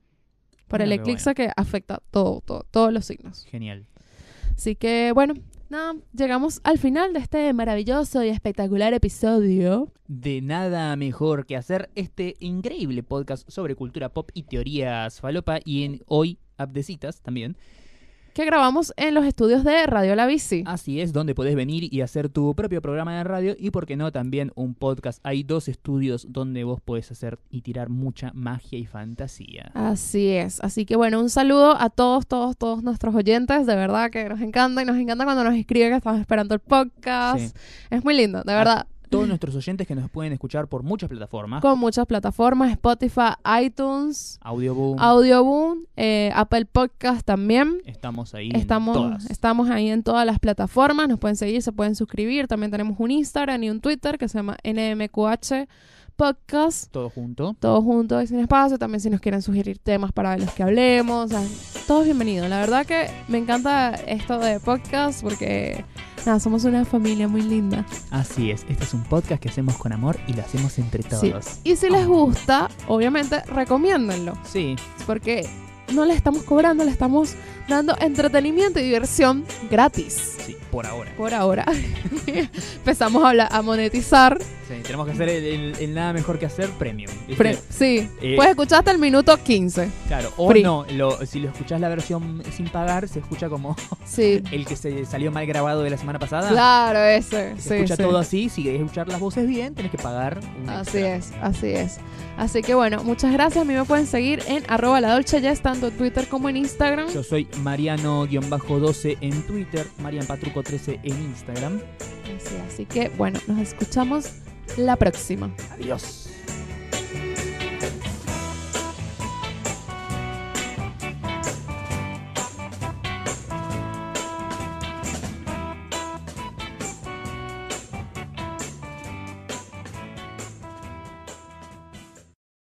Speaker 1: Por
Speaker 2: Mira
Speaker 1: el eclipse que afecta todo, todo, todos los signos.
Speaker 2: Genial.
Speaker 1: Así que, bueno, nada, llegamos al final de este maravilloso y espectacular episodio.
Speaker 2: De nada mejor que hacer este increíble podcast sobre cultura pop y teorías falopa y en hoy Abdecitas también.
Speaker 1: Que grabamos en los estudios de Radio La Bici.
Speaker 2: Así es, donde podés venir y hacer tu propio programa de radio y, por qué no, también un podcast. Hay dos estudios donde vos podés hacer y tirar mucha magia y fantasía.
Speaker 1: Así es. Así que bueno, un saludo a todos, todos, todos nuestros oyentes. De verdad que nos encanta y nos encanta cuando nos escriben que estamos esperando el podcast.
Speaker 2: Sí.
Speaker 1: Es muy lindo, de verdad.
Speaker 2: Todos nuestros oyentes que nos pueden escuchar por muchas plataformas.
Speaker 1: Con muchas plataformas, Spotify, iTunes,
Speaker 2: Audioboom.
Speaker 1: Audioboom, eh, Apple Podcast también.
Speaker 2: Estamos ahí
Speaker 1: Estamos,
Speaker 2: en todas.
Speaker 1: estamos ahí en todas las plataformas, nos pueden seguir, se pueden suscribir. También tenemos un Instagram y un Twitter que se llama NMQH Podcast.
Speaker 2: Todo junto.
Speaker 1: Todos juntos y sin espacio. También si nos quieren sugerir temas para los que hablemos. o sea, todos bienvenidos. La verdad que me encanta esto de podcast porque nada, somos una familia muy linda.
Speaker 2: Así es, este es un podcast que hacemos con amor y lo hacemos entre
Speaker 1: Sí.
Speaker 2: todos.
Speaker 1: Y si les gusta, obviamente recomiéndenlo.
Speaker 2: Sí,
Speaker 1: Porque no le estamos cobrando, le estamos dando entretenimiento y diversión gratis.
Speaker 2: sí, por ahora.
Speaker 1: Por ahora. Empezamos a, hablar- a monetizar.
Speaker 2: Sí, tenemos que hacer el, el- el nada mejor que hacer premium.
Speaker 1: sí.
Speaker 2: Eh,
Speaker 1: Puedes escuchar hasta el minuto 15.
Speaker 2: Claro, o
Speaker 1: free.
Speaker 2: no, lo- si lo escuchás la versión sin pagar, se escucha como
Speaker 1: Sí.
Speaker 2: el que se salió mal grabado de la semana pasada.
Speaker 1: Claro, ese.
Speaker 2: Se
Speaker 1: Sí,
Speaker 2: escucha
Speaker 1: sí.
Speaker 2: todo así, si querés escuchar las voces bien, tenés que pagar un
Speaker 1: Así
Speaker 2: extra.
Speaker 1: es, así es. Así que bueno, muchas gracias. A mí me pueden seguir en arroba la Dolce Jazz, tanto en Twitter como en Instagram.
Speaker 2: Yo soy Mariano-12 en Twitter, MarianPatruco13 en Instagram.
Speaker 1: Así, así que bueno, nos escuchamos la próxima.
Speaker 2: Adiós.